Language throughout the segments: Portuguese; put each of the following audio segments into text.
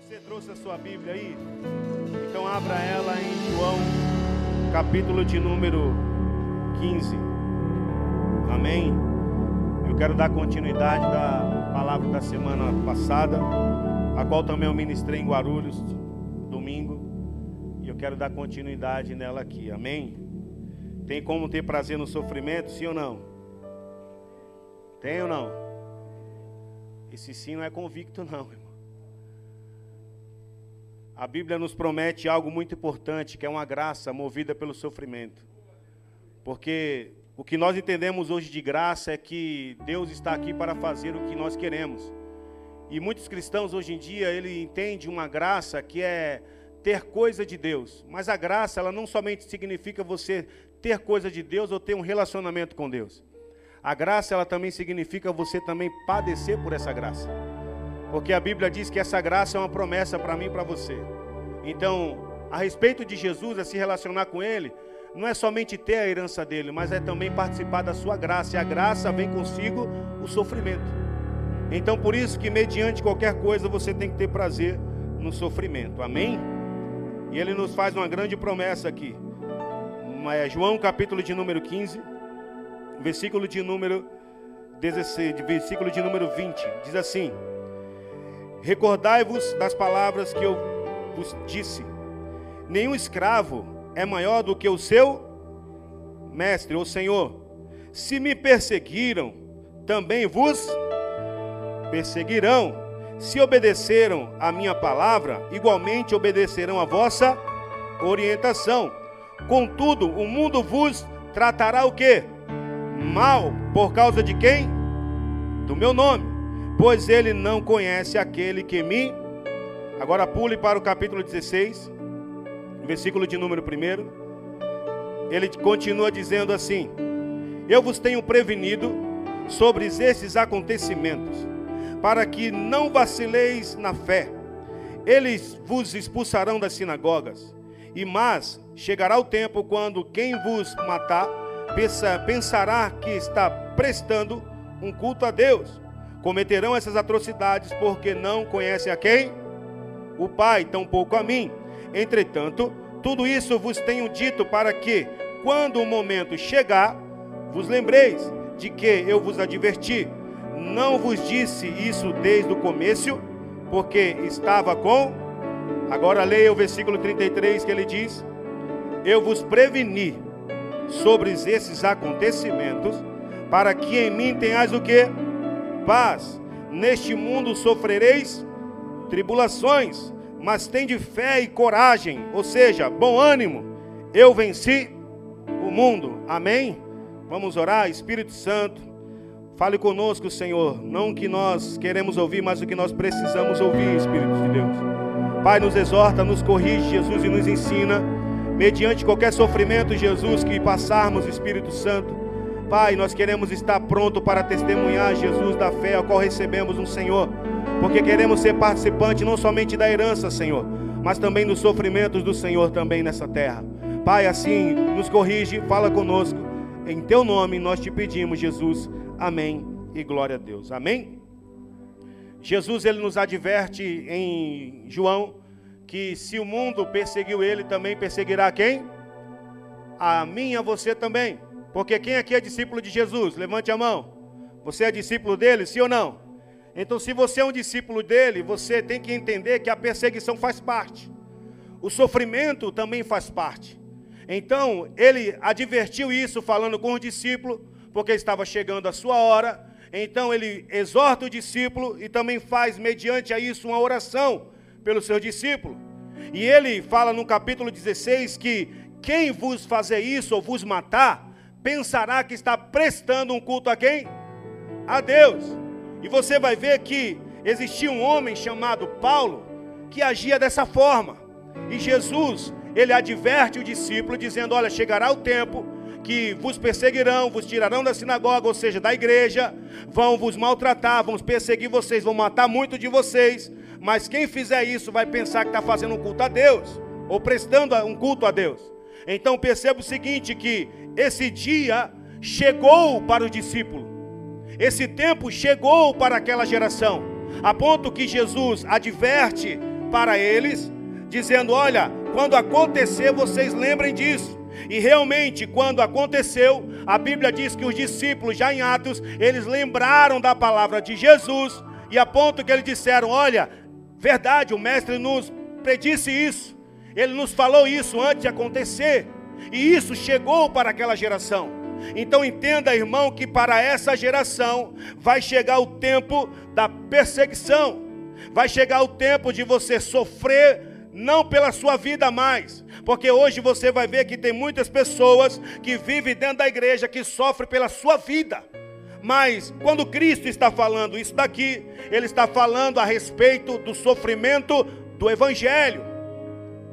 Você trouxe a sua Bíblia aí? Então abra ela em João, capítulo de número 15. Amém. Eu quero dar continuidade da palavra da semana passada, a qual também eu ministrei em Guarulhos, domingo. E eu quero dar continuidade nela aqui. Amém. Tem como ter prazer no sofrimento, sim ou não? Tem ou não? Esse sim não é convicto, não, irmão. A Bíblia nos promete algo muito importante, que é uma graça movida pelo sofrimento. Porque o que nós entendemos hoje de graça é que Deus está aqui para fazer o que nós queremos. E muitos cristãos hoje em dia, ele entende uma graça que é ter coisa de Deus. Mas a graça, ela não somente significa você ter coisa de Deus ou ter um relacionamento com Deus. A graça, ela também significa você também padecer por essa graça. Porque a Bíblia diz que essa graça é uma promessa para mim e para você. Então, a respeito de Jesus, a se relacionar com Ele, não é somente ter a herança dele, mas é também participar da sua graça. E a graça vem consigo o sofrimento. Então, por isso que, mediante qualquer coisa, você tem que ter prazer no sofrimento. Amém? E ele nos faz uma grande promessa aqui. É João, capítulo de número 15, versículo de número 16, versículo de número 20. Diz assim: Recordai-vos das palavras que eu vos disse: nenhum escravo é maior do que o seu mestre ou senhor. Se me perseguiram, também vos perseguirão. Se obedeceram a minha palavra, igualmente obedecerão a vossa orientação. Contudo, o mundo vos tratará o que? Mal, por causa de quem? Do meu nome, pois ele não conhece aquele que me. Agora pule para o capítulo 16, versículo de número 1. Ele continua dizendo assim: Eu vos tenho prevenido sobre esses acontecimentos, para que não vacileis na fé. Eles vos expulsarão das sinagogas, e mas chegará o tempo quando quem vos matar pensa, pensará que está prestando um culto a Deus. Cometerão essas atrocidades porque não conhecem a quem? O Pai, tampouco a mim. Entretanto, tudo isso vos tenho dito para que, quando o momento chegar, vos lembreis de que eu vos adverti. Não vos disse isso desde o começo, porque estava com. Agora leia o versículo 33 que ele diz: Eu vos preveni sobre esses acontecimentos, para que em mim tenhais o que? Paz. Neste mundo sofrereis tribulações, mas tem de fé e coragem, ou seja, bom ânimo. Eu venci o mundo. Amém? Vamos orar, Espírito Santo. Fale conosco, Senhor, não o que nós queremos ouvir, mas o que nós precisamos ouvir, Espírito de Deus. Pai, nos exorta, nos corrige, Jesus, e nos ensina, mediante qualquer sofrimento, Jesus, que passarmos, Espírito Santo. Pai, nós queremos estar pronto para testemunhar, Jesus, da fé a qual recebemos um Senhor porque queremos ser participantes não somente da herança, Senhor, mas também dos sofrimentos do Senhor também nessa terra. Pai, assim, nos corrige, fala conosco. Em teu nome nós te pedimos, Jesus. Amém e glória a Deus. Amém. Jesus ele nos adverte em João que se o mundo perseguiu ele, também perseguirá quem? A mim a você também. Porque quem aqui é discípulo de Jesus? Levante a mão. Você é discípulo dele, sim ou não? Então, se você é um discípulo dele, você tem que entender que a perseguição faz parte, o sofrimento também faz parte. Então, ele advertiu isso falando com o discípulo, porque estava chegando a sua hora. Então, ele exorta o discípulo e também faz, mediante a isso, uma oração pelo seu discípulo. E ele fala no capítulo 16 que quem vos fazer isso ou vos matar, pensará que está prestando um culto a quem? A Deus. E você vai ver que existia um homem chamado Paulo que agia dessa forma. E Jesus, ele adverte o discípulo dizendo: "Olha, chegará o tempo que vos perseguirão, vos tirarão da sinagoga, ou seja, da igreja, vão vos maltratar, vão perseguir vocês, vão matar muito de vocês, mas quem fizer isso vai pensar que está fazendo um culto a Deus, ou prestando um culto a Deus. Então perceba o seguinte: que esse dia chegou para o discípulo, esse tempo chegou para aquela geração, a ponto que Jesus adverte para eles, dizendo: Olha, quando acontecer, vocês lembrem disso. E realmente, quando aconteceu, a Bíblia diz que os discípulos, já em Atos, eles lembraram da palavra de Jesus, e a ponto que eles disseram: Olha, verdade, o Mestre nos predisse isso, ele nos falou isso antes de acontecer, e isso chegou para aquela geração. Então entenda, irmão, que para essa geração vai chegar o tempo da perseguição, vai chegar o tempo de você sofrer não pela sua vida mais, porque hoje você vai ver que tem muitas pessoas que vivem dentro da igreja que sofrem pela sua vida. Mas quando Cristo está falando isso daqui, ele está falando a respeito do sofrimento do evangelho.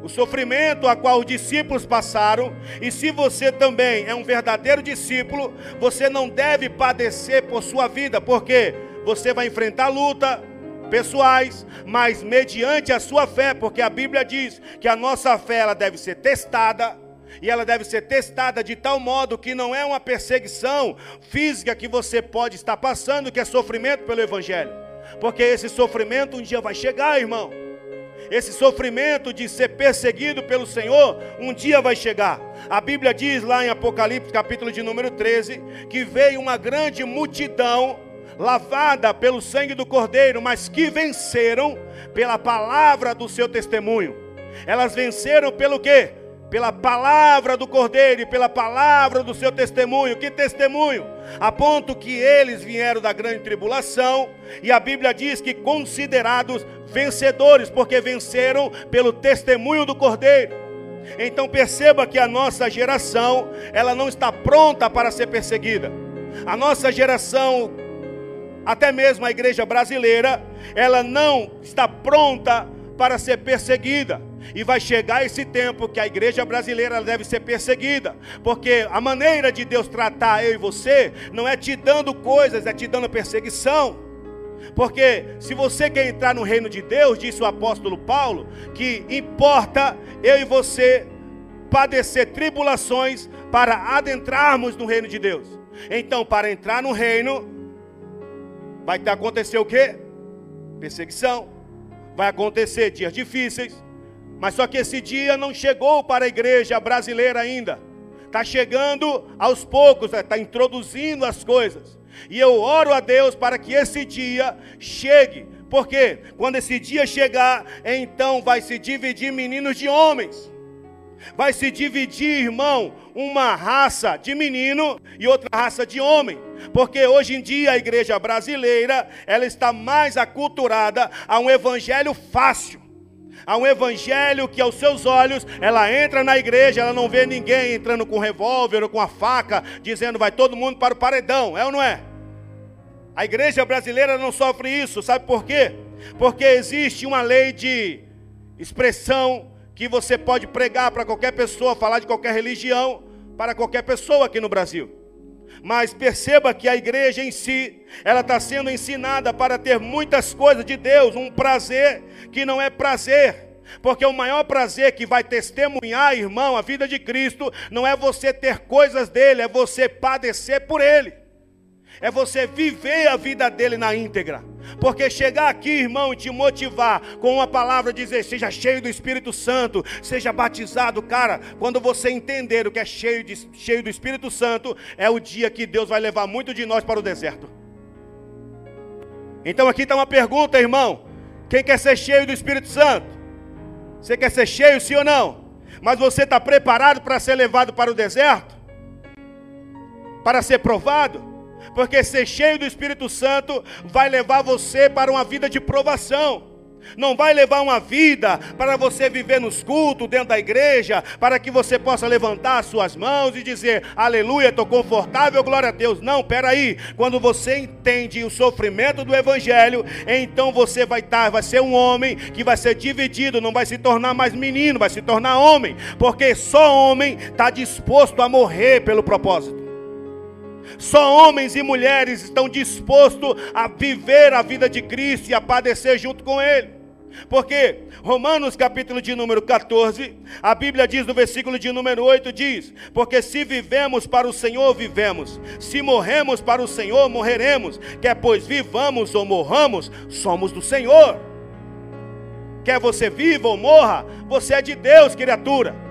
O sofrimento a qual os discípulos passaram, e se você também é um verdadeiro discípulo, você não deve padecer por sua vida, porque você vai enfrentar luta, pessoais, mas mediante a sua fé, porque a Bíblia diz que a nossa fé ela deve ser testada, e ela deve ser testada de tal modo que não é uma perseguição física que você pode estar passando, que é sofrimento pelo Evangelho, porque esse sofrimento um dia vai chegar, irmão. Esse sofrimento de ser perseguido pelo Senhor, um dia vai chegar. A Bíblia diz lá em Apocalipse, capítulo de número 13, que veio uma grande multidão lavada pelo sangue do Cordeiro, mas que venceram pela palavra do seu testemunho. Elas venceram pelo quê? Pela palavra do Cordeiro e pela palavra do seu testemunho. Que testemunho? A ponto que eles vieram da grande tribulação, e a Bíblia diz que considerados vencedores, porque venceram pelo testemunho do Cordeiro. Então perceba que a nossa geração, ela não está pronta para ser perseguida. A nossa geração até mesmo a igreja brasileira, ela não está pronta para ser perseguida. E vai chegar esse tempo que a igreja brasileira deve ser perseguida, porque a maneira de Deus tratar eu e você não é te dando coisas, é te dando perseguição. Porque se você quer entrar no reino de Deus, disse o apóstolo Paulo, que importa eu e você padecer tribulações para adentrarmos no reino de Deus. Então, para entrar no reino, Vai acontecer o quê? Perseguição. Vai acontecer dias difíceis. Mas só que esse dia não chegou para a igreja brasileira ainda. Está chegando aos poucos, está introduzindo as coisas. E eu oro a Deus para que esse dia chegue. Porque quando esse dia chegar, então vai se dividir meninos de homens. Vai se dividir, irmão, uma raça de menino e outra raça de homem. Porque hoje em dia a igreja brasileira, ela está mais aculturada a um evangelho fácil. A um evangelho que aos seus olhos, ela entra na igreja, ela não vê ninguém entrando com revólver ou com a faca, dizendo vai todo mundo para o paredão, é ou não é? A igreja brasileira não sofre isso, sabe por quê? Porque existe uma lei de expressão que você pode pregar para qualquer pessoa, falar de qualquer religião, para qualquer pessoa aqui no Brasil. Mas perceba que a igreja em si, ela está sendo ensinada para ter muitas coisas de Deus, um prazer que não é prazer. Porque o maior prazer que vai testemunhar, irmão, a vida de Cristo, não é você ter coisas dele, é você padecer por ele é você viver a vida dele na íntegra. Porque chegar aqui, irmão, e te motivar com uma palavra, dizer, seja cheio do Espírito Santo, seja batizado, cara, quando você entender o que é cheio, de, cheio do Espírito Santo, é o dia que Deus vai levar muito de nós para o deserto. Então aqui está uma pergunta, irmão: quem quer ser cheio do Espírito Santo? Você quer ser cheio, sim ou não? Mas você está preparado para ser levado para o deserto? Para ser provado? Porque ser cheio do Espírito Santo vai levar você para uma vida de provação. Não vai levar uma vida para você viver nos cultos dentro da igreja, para que você possa levantar as suas mãos e dizer: Aleluia, estou confortável, glória a Deus. Não, peraí. Quando você entende o sofrimento do Evangelho, então você vai estar, tá, vai ser um homem que vai ser dividido, não vai se tornar mais menino, vai se tornar homem, porque só homem está disposto a morrer pelo propósito. Só homens e mulheres estão dispostos a viver a vida de Cristo e a padecer junto com Ele. Porque Romanos capítulo de número 14, a Bíblia diz no versículo de número 8 diz: "Porque se vivemos para o Senhor, vivemos; se morremos para o Senhor, morreremos; quer pois vivamos ou morramos, somos do Senhor." Quer você viva ou morra, você é de Deus, criatura.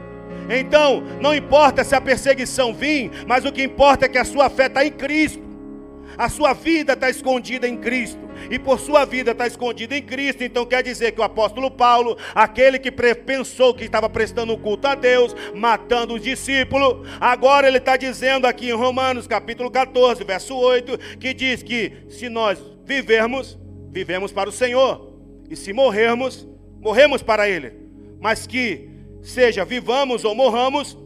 Então, não importa se a perseguição vir, mas o que importa é que a sua fé está em Cristo. A sua vida está escondida em Cristo. E por sua vida está escondida em Cristo. Então quer dizer que o apóstolo Paulo, aquele que pensou que estava prestando culto a Deus, matando os discípulos, agora ele está dizendo aqui em Romanos capítulo 14, verso 8, que diz que se nós vivermos, vivemos para o Senhor. E se morrermos, morremos para Ele. Mas que seja vivamos ou morramos,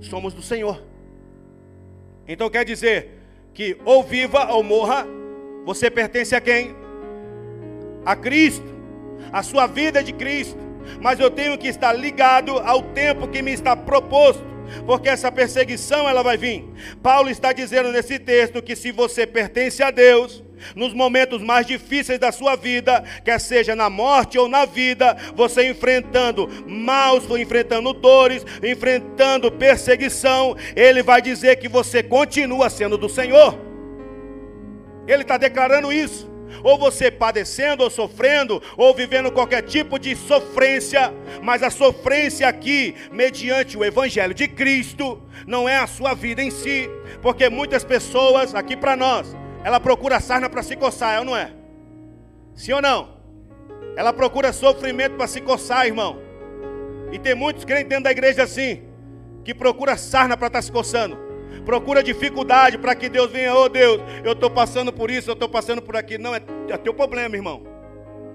somos do Senhor. Então quer dizer que ou viva ou morra, você pertence a quem? A Cristo. A sua vida é de Cristo. Mas eu tenho que estar ligado ao tempo que me está proposto porque essa perseguição ela vai vir. Paulo está dizendo nesse texto que se você pertence a Deus, nos momentos mais difíceis da sua vida, quer seja na morte ou na vida, você enfrentando maus, enfrentando dores, enfrentando perseguição, ele vai dizer que você continua sendo do Senhor. Ele está declarando isso ou você padecendo ou sofrendo, ou vivendo qualquer tipo de sofrência, mas a sofrência aqui, mediante o Evangelho de Cristo, não é a sua vida em si, porque muitas pessoas, aqui para nós, ela procura sarna para se coçar, é ou não é? Sim ou não? Ela procura sofrimento para se coçar, irmão. E tem muitos crentes dentro da igreja assim, que procura sarna para estar tá se coçando procura dificuldade para que Deus venha, oh Deus, eu estou passando por isso, eu estou passando por aquilo. Não, é, é teu problema, irmão.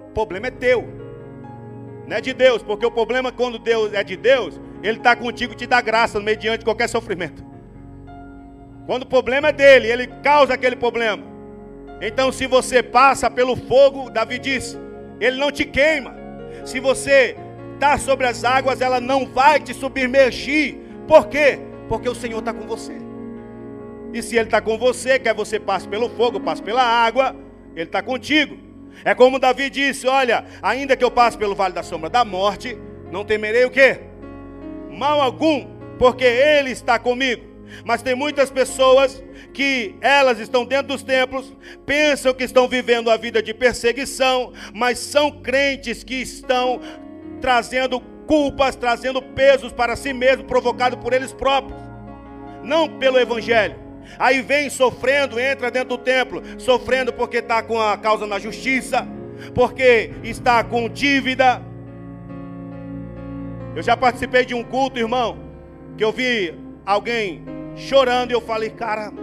O problema é teu. Não é de Deus, porque o problema quando Deus é de Deus, Ele está contigo e te dá graça mediante qualquer sofrimento. Quando o problema é dele, ele causa aquele problema. Então, se você passa pelo fogo, Davi disse, ele não te queima. Se você está sobre as águas, ela não vai te submergir. Por quê? Porque o Senhor está com você. E se Ele está com você, quer você passe pelo fogo, passe pela água, Ele está contigo. É como Davi disse: Olha, ainda que eu passe pelo vale da sombra da morte, não temerei o quê? Mal algum, porque Ele está comigo. Mas tem muitas pessoas que elas estão dentro dos templos, pensam que estão vivendo a vida de perseguição, mas são crentes que estão trazendo culpas, trazendo pesos para si mesmos, provocado por eles próprios, não pelo Evangelho. Aí vem sofrendo, entra dentro do templo, sofrendo porque está com a causa na justiça, porque está com dívida. Eu já participei de um culto, irmão, que eu vi alguém chorando e eu falei, cara,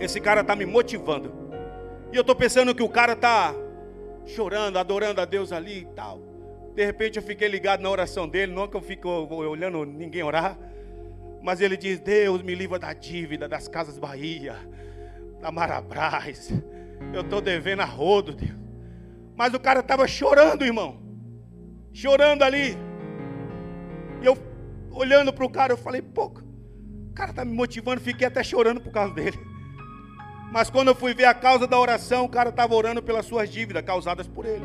esse cara está me motivando. E eu estou pensando que o cara está chorando, adorando a Deus ali e tal. De repente eu fiquei ligado na oração dele, não que eu fico olhando ninguém orar. Mas ele diz: Deus me livra da dívida das Casas Bahia, da Marabras. Eu estou devendo a rodo, Deus. Mas o cara estava chorando, irmão. Chorando ali. E eu, olhando para o cara, eu falei: pô, o cara está me motivando. Fiquei até chorando por causa dele. Mas quando eu fui ver a causa da oração, o cara estava orando pelas suas dívidas causadas por ele.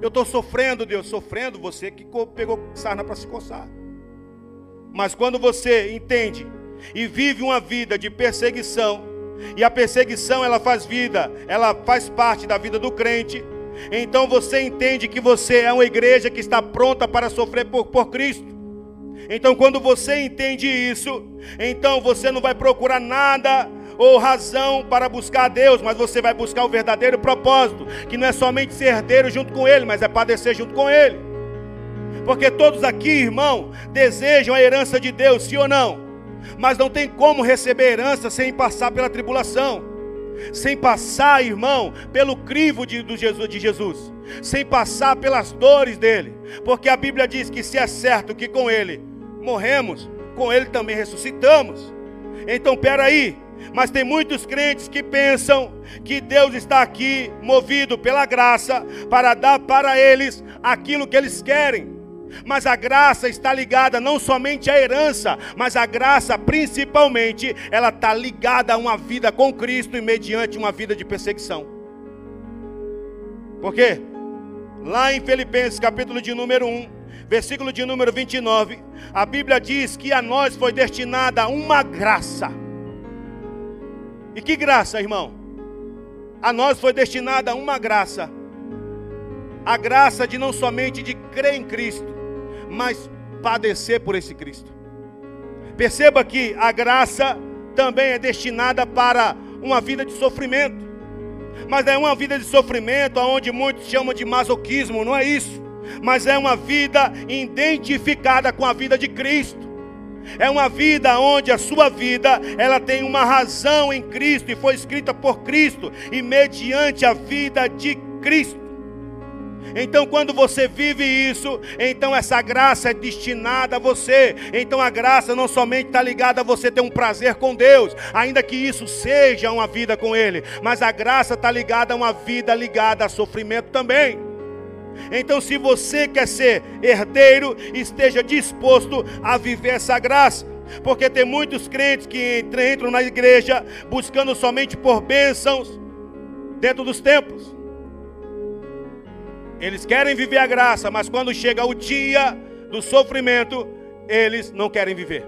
Eu estou sofrendo, Deus, sofrendo. Você que pegou sarna para se coçar. Mas quando você entende e vive uma vida de perseguição, e a perseguição ela faz vida, ela faz parte da vida do crente, então você entende que você é uma igreja que está pronta para sofrer por, por Cristo. Então, quando você entende isso, então você não vai procurar nada ou razão para buscar a Deus, mas você vai buscar o verdadeiro propósito, que não é somente ser herdeiro junto com Ele, mas é padecer junto com Ele. Porque todos aqui, irmão, desejam a herança de Deus, sim ou não? Mas não tem como receber herança sem passar pela tribulação, sem passar, irmão, pelo crivo de, do Jesus, de Jesus, sem passar pelas dores dele. Porque a Bíblia diz que se é certo que com ele morremos, com ele também ressuscitamos. Então, peraí, mas tem muitos crentes que pensam que Deus está aqui movido pela graça para dar para eles aquilo que eles querem. Mas a graça está ligada não somente à herança, mas a graça principalmente, ela está ligada a uma vida com Cristo e mediante uma vida de perseguição. Por quê? Lá em Filipenses, capítulo de número 1, versículo de número 29, a Bíblia diz que a nós foi destinada uma graça. E que graça, irmão? A nós foi destinada uma graça. A graça de não somente de crer em Cristo, mas padecer por esse Cristo. Perceba que a graça também é destinada para uma vida de sofrimento. Mas é uma vida de sofrimento onde muitos chamam de masoquismo, não é isso? Mas é uma vida identificada com a vida de Cristo. É uma vida onde a sua vida, ela tem uma razão em Cristo e foi escrita por Cristo e mediante a vida de Cristo. Então, quando você vive isso, então essa graça é destinada a você. Então, a graça não somente está ligada a você ter um prazer com Deus, ainda que isso seja uma vida com Ele, mas a graça está ligada a uma vida ligada a sofrimento também. Então, se você quer ser herdeiro, esteja disposto a viver essa graça. Porque tem muitos crentes que entram na igreja buscando somente por bênçãos dentro dos templos. Eles querem viver a graça, mas quando chega o dia do sofrimento, eles não querem viver.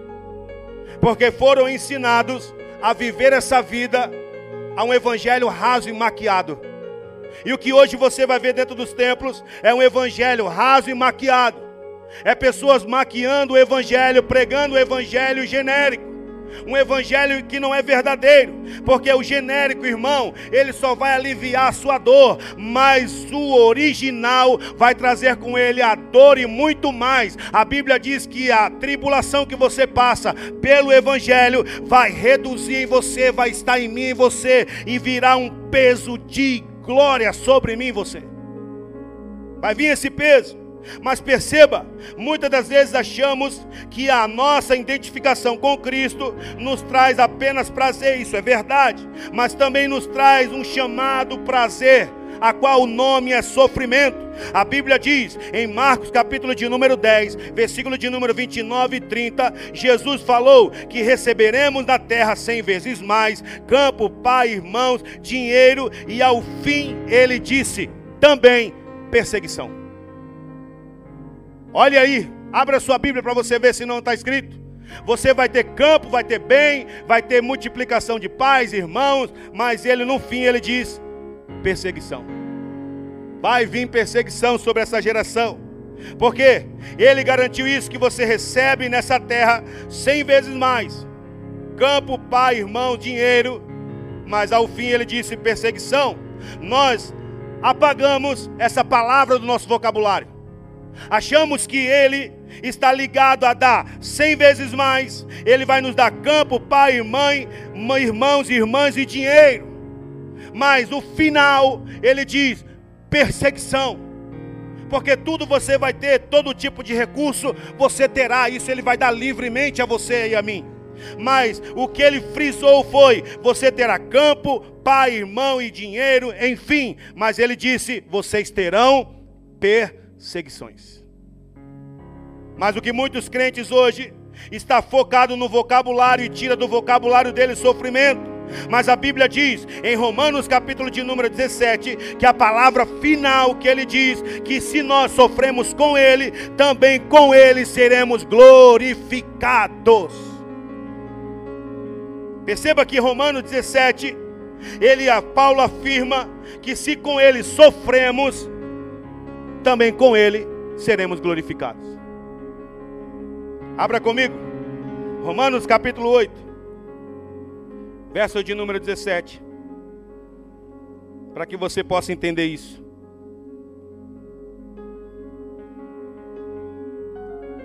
Porque foram ensinados a viver essa vida a um evangelho raso e maquiado. E o que hoje você vai ver dentro dos templos é um evangelho raso e maquiado. É pessoas maquiando o evangelho, pregando o evangelho genérico um evangelho que não é verdadeiro, porque o genérico, irmão, ele só vai aliviar a sua dor, mas o original vai trazer com ele a dor e muito mais. A Bíblia diz que a tribulação que você passa pelo evangelho vai reduzir em você, vai estar em mim e você e virá um peso de glória sobre mim e você. Vai vir esse peso. Mas perceba, muitas das vezes achamos que a nossa identificação com Cristo nos traz apenas prazer, isso é verdade, mas também nos traz um chamado prazer, a qual o nome é sofrimento. A Bíblia diz em Marcos capítulo de número 10, versículo de número 29 e 30, Jesus falou que receberemos na terra cem vezes mais, campo, pai, irmãos, dinheiro, e ao fim ele disse, também perseguição. Olha aí, abra sua Bíblia para você ver se não está escrito. Você vai ter campo, vai ter bem, vai ter multiplicação de pais, irmãos, mas ele no fim ele diz: perseguição. Vai vir perseguição sobre essa geração. Porque ele garantiu isso que você recebe nessa terra cem vezes mais. Campo, pai, irmão, dinheiro, mas ao fim ele disse perseguição. Nós apagamos essa palavra do nosso vocabulário. Achamos que Ele está ligado a dar cem vezes mais. Ele vai nos dar campo, pai mãe, irmãos irmãs e dinheiro. Mas no final, Ele diz: perseguição. Porque tudo você vai ter, todo tipo de recurso você terá. Isso Ele vai dar livremente a você e a mim. Mas o que ele frisou foi: você terá campo, pai, irmão e dinheiro, enfim. Mas ele disse: vocês terão perseguição perseguições. Mas o que muitos crentes hoje está focado no vocabulário e tira do vocabulário dele sofrimento. Mas a Bíblia diz, em Romanos capítulo de número 17, que a palavra final que ele diz, que se nós sofremos com ele, também com ele seremos glorificados. Perceba que Romanos 17, ele a Paulo afirma que se com ele sofremos, também com Ele seremos glorificados. Abra comigo, Romanos capítulo 8, verso de número 17, para que você possa entender isso.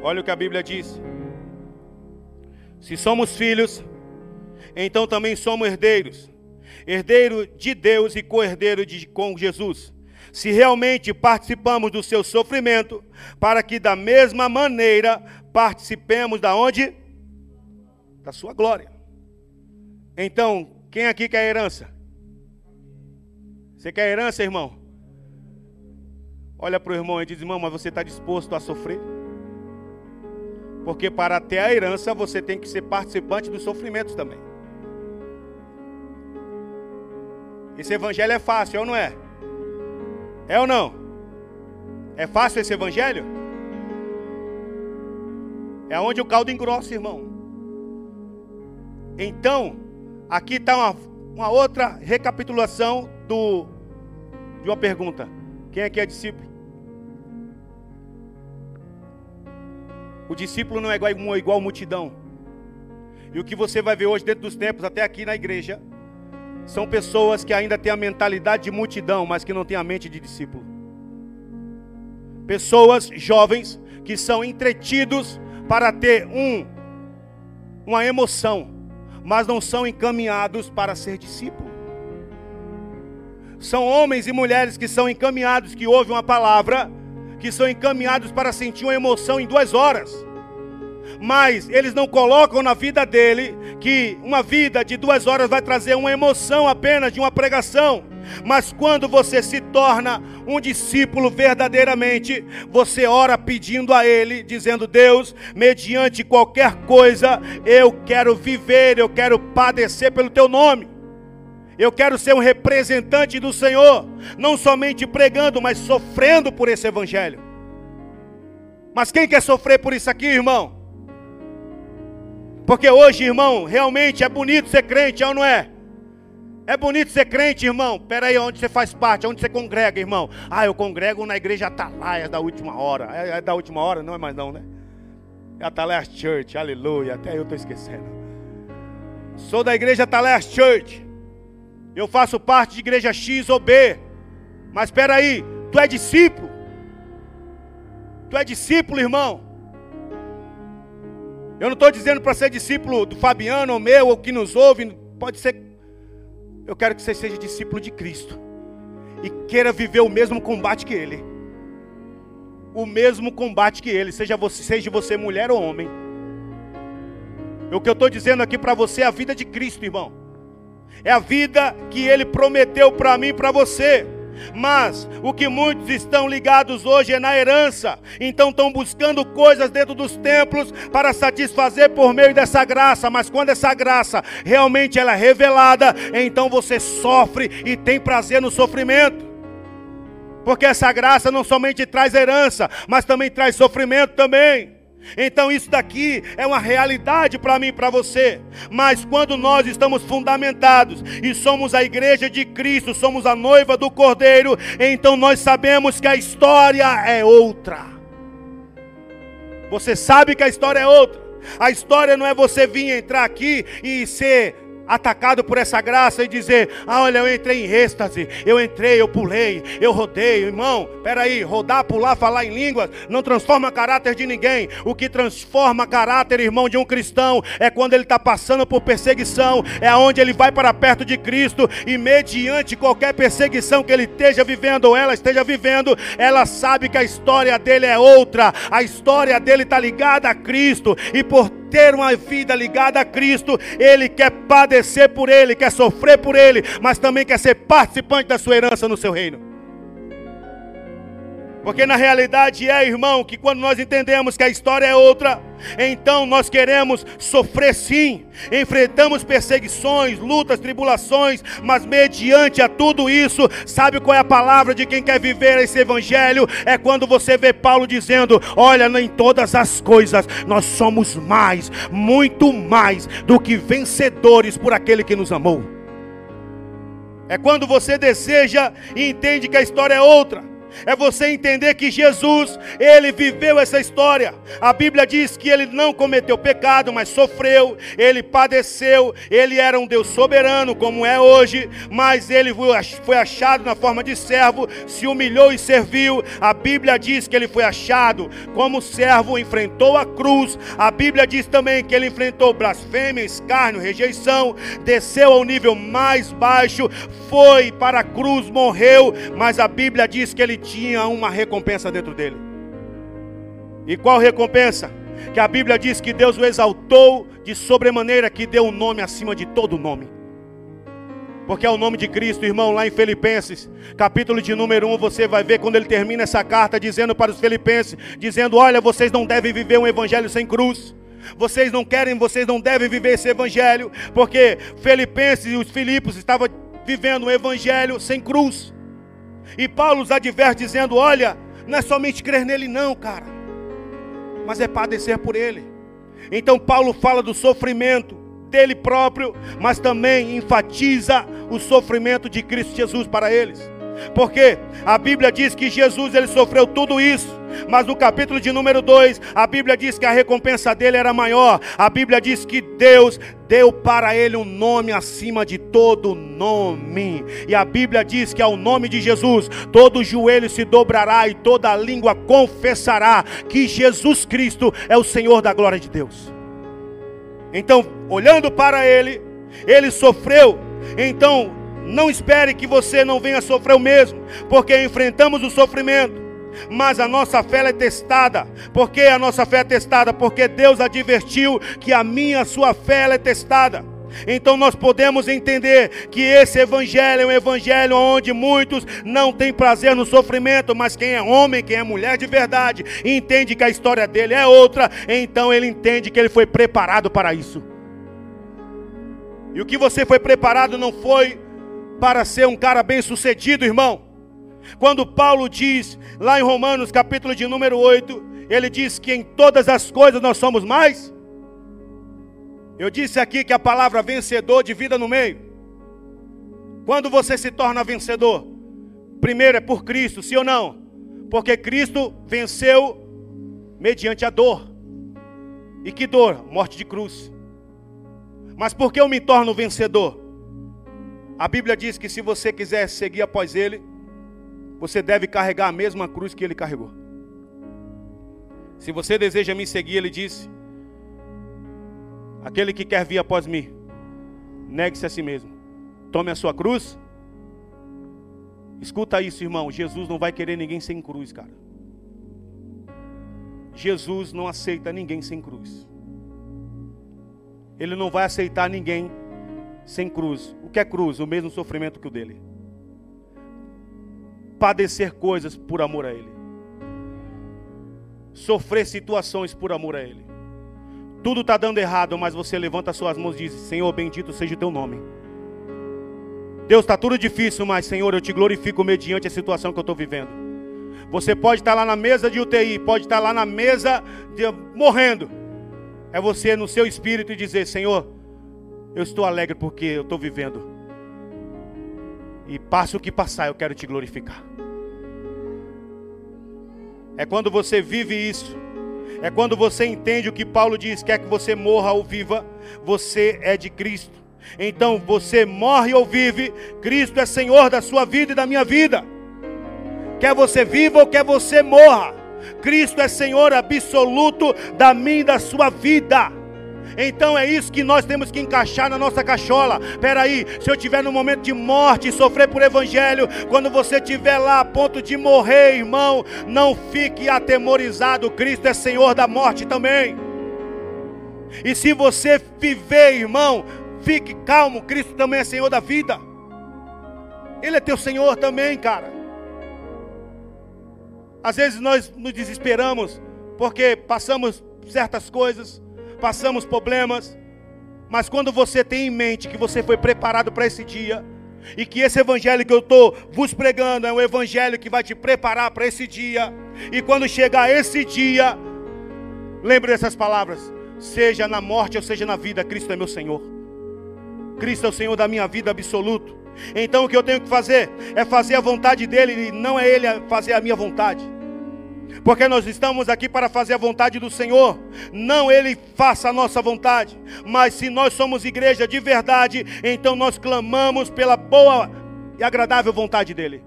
Olha o que a Bíblia diz: se somos filhos, então também somos herdeiros, herdeiro de Deus e co-herdeiro de, com Jesus se realmente participamos do seu sofrimento, para que da mesma maneira participemos da onde? Da sua glória. Então, quem aqui quer herança? Você quer herança, irmão? Olha para o irmão e diz: irmão, mas você está disposto a sofrer? Porque para ter a herança você tem que ser participante dos sofrimentos também. Esse evangelho é fácil, ou não é? É ou não? É fácil esse evangelho? É onde o caldo engrossa, irmão. Então, aqui está uma, uma outra recapitulação do, de uma pergunta. Quem aqui é discípulo? O discípulo não é igual, igual multidão. E o que você vai ver hoje dentro dos tempos, até aqui na igreja, são pessoas que ainda têm a mentalidade de multidão, mas que não têm a mente de discípulo. Pessoas jovens que são entretidos para ter um uma emoção, mas não são encaminhados para ser discípulo. São homens e mulheres que são encaminhados, que ouvem uma palavra, que são encaminhados para sentir uma emoção em duas horas. Mas eles não colocam na vida dele que uma vida de duas horas vai trazer uma emoção apenas de uma pregação. Mas quando você se torna um discípulo verdadeiramente, você ora pedindo a Ele, dizendo: Deus, mediante qualquer coisa, eu quero viver, eu quero padecer pelo Teu nome. Eu quero ser um representante do Senhor, não somente pregando, mas sofrendo por esse evangelho. Mas quem quer sofrer por isso aqui, irmão? Porque hoje, irmão, realmente é bonito ser crente, é ou não é? É bonito ser crente, irmão. Pera aí, onde você faz parte, onde você congrega, irmão? Ah, eu congrego na igreja Atalaia da última hora. É, é da última hora? Não é mais não, né? É Atalaia Church, aleluia. Até eu estou esquecendo. Sou da igreja Atalaia Church. Eu faço parte de igreja X ou B. Mas espera aí, tu é discípulo? Tu é discípulo, irmão? Eu não estou dizendo para ser discípulo do Fabiano ou meu, ou que nos ouve. Pode ser. Eu quero que você seja discípulo de Cristo. E queira viver o mesmo combate que Ele. O mesmo combate que Ele. Seja você, seja você mulher ou homem. O que eu estou dizendo aqui para você é a vida de Cristo, irmão é a vida que Ele prometeu para mim e para você. Mas o que muitos estão ligados hoje é na herança, então estão buscando coisas dentro dos templos para satisfazer por meio dessa graça. Mas quando essa graça realmente ela é revelada, então você sofre e tem prazer no sofrimento. Porque essa graça não somente traz herança, mas também traz sofrimento também. Então isso daqui é uma realidade para mim e para você. Mas quando nós estamos fundamentados e somos a igreja de Cristo, somos a noiva do Cordeiro, então nós sabemos que a história é outra. Você sabe que a história é outra. A história não é você vir entrar aqui e ser atacado por essa graça e dizer: Ah, olha, eu entrei em êxtase, eu entrei, eu pulei, eu rodei, irmão. Peraí, rodar, pular, falar em línguas não transforma caráter de ninguém. O que transforma caráter, irmão, de um cristão é quando ele está passando por perseguição, é onde ele vai para perto de Cristo e, mediante qualquer perseguição que ele esteja vivendo ou ela esteja vivendo, ela sabe que a história dele é outra, a história dele está ligada a Cristo e por ter uma vida ligada a Cristo, ele quer padecer por ele, quer sofrer por ele, mas também quer ser participante da sua herança no seu reino. Porque na realidade é, irmão, que quando nós entendemos que a história é outra, então nós queremos sofrer sim, enfrentamos perseguições, lutas, tribulações, mas mediante a tudo isso, sabe qual é a palavra de quem quer viver esse evangelho? É quando você vê Paulo dizendo: Olha, em todas as coisas nós somos mais, muito mais do que vencedores por aquele que nos amou. É quando você deseja e entende que a história é outra é você entender que Jesus, ele viveu essa história. A Bíblia diz que ele não cometeu pecado, mas sofreu, ele padeceu, ele era um Deus soberano, como é hoje, mas ele foi achado na forma de servo, se humilhou e serviu. A Bíblia diz que ele foi achado como servo, enfrentou a cruz. A Bíblia diz também que ele enfrentou blasfêmia, escárnio, rejeição, desceu ao nível mais baixo, foi para a cruz, morreu, mas a Bíblia diz que ele tinha uma recompensa dentro dele. E qual recompensa? Que a Bíblia diz que Deus o exaltou de sobremaneira que deu um nome acima de todo nome. Porque é o nome de Cristo, irmão, lá em Filipenses, capítulo de número 1, você vai ver quando ele termina essa carta dizendo para os filipenses, dizendo: "Olha, vocês não devem viver um evangelho sem cruz". Vocês não querem, vocês não devem viver esse evangelho, porque Filipenses e os Filipos estavam vivendo um evangelho sem cruz. E Paulo os adverte dizendo: Olha, Não é somente crer nele, não, cara. Mas é padecer por ele. Então Paulo fala do sofrimento dele próprio, mas também enfatiza o sofrimento de Cristo Jesus para eles. Porque a Bíblia diz que Jesus ele sofreu tudo isso, mas no capítulo de número 2, a Bíblia diz que a recompensa dele era maior. A Bíblia diz que Deus deu para ele um nome acima de todo nome. E a Bíblia diz que ao nome de Jesus, todo joelho se dobrará e toda língua confessará que Jesus Cristo é o Senhor da glória de Deus. Então, olhando para ele, ele sofreu. Então, não espere que você não venha sofrer o mesmo, porque enfrentamos o sofrimento. Mas a nossa fé é testada. Por que a nossa fé é testada? Porque Deus advertiu que a minha, a sua fé é testada. Então nós podemos entender que esse evangelho é um evangelho onde muitos não têm prazer no sofrimento, mas quem é homem, quem é mulher de verdade, entende que a história dele é outra, então ele entende que ele foi preparado para isso. E o que você foi preparado não foi para ser um cara bem-sucedido, irmão. Quando Paulo diz, lá em Romanos, capítulo de número 8, ele diz que em todas as coisas nós somos mais. Eu disse aqui que a palavra vencedor divida no meio. Quando você se torna vencedor? Primeiro é por Cristo, sim ou não? Porque Cristo venceu mediante a dor. E que dor? Morte de cruz. Mas por que eu me torno vencedor? A Bíblia diz que se você quiser seguir após Ele, você deve carregar a mesma cruz que Ele carregou. Se você deseja me seguir, Ele disse: Aquele que quer vir após mim, negue-se a si mesmo, tome a sua cruz. Escuta isso, irmão. Jesus não vai querer ninguém sem cruz, cara. Jesus não aceita ninguém sem cruz. Ele não vai aceitar ninguém sem cruz. O que é cruz? O mesmo sofrimento que o dele. Padecer coisas por amor a Ele. Sofrer situações por amor a Ele. Tudo está dando errado, mas você levanta as suas mãos e diz: Senhor, bendito seja o teu nome. Deus, está tudo difícil, mas Senhor, eu te glorifico mediante a situação que eu estou vivendo. Você pode estar tá lá na mesa de UTI, pode estar tá lá na mesa de, morrendo. É você no seu espírito dizer: Senhor, eu estou alegre porque eu estou vivendo. E passe o que passar, eu quero te glorificar. É quando você vive isso. É quando você entende o que Paulo diz: quer que você morra ou viva, você é de Cristo. Então você morre ou vive, Cristo é Senhor da sua vida e da minha vida. Quer você viva ou quer você morra, Cristo é Senhor absoluto da minha e da sua vida. Então é isso que nós temos que encaixar na nossa cachola. Espera aí, se eu tiver no momento de morte e sofrer por evangelho, quando você estiver lá a ponto de morrer, irmão, não fique atemorizado. Cristo é Senhor da morte também. E se você viver, irmão, fique calmo. Cristo também é Senhor da vida. Ele é teu Senhor também, cara. Às vezes nós nos desesperamos porque passamos certas coisas passamos problemas, mas quando você tem em mente que você foi preparado para esse dia, e que esse evangelho que eu estou vos pregando é um evangelho que vai te preparar para esse dia, e quando chegar esse dia, lembre dessas palavras: seja na morte ou seja na vida, Cristo é meu Senhor, Cristo é o Senhor da minha vida absoluto. Então o que eu tenho que fazer é fazer a vontade dele e não é ele fazer a minha vontade porque nós estamos aqui para fazer a vontade do Senhor, não Ele faça a nossa vontade, mas se nós somos igreja de verdade, então nós clamamos pela boa e agradável vontade dEle.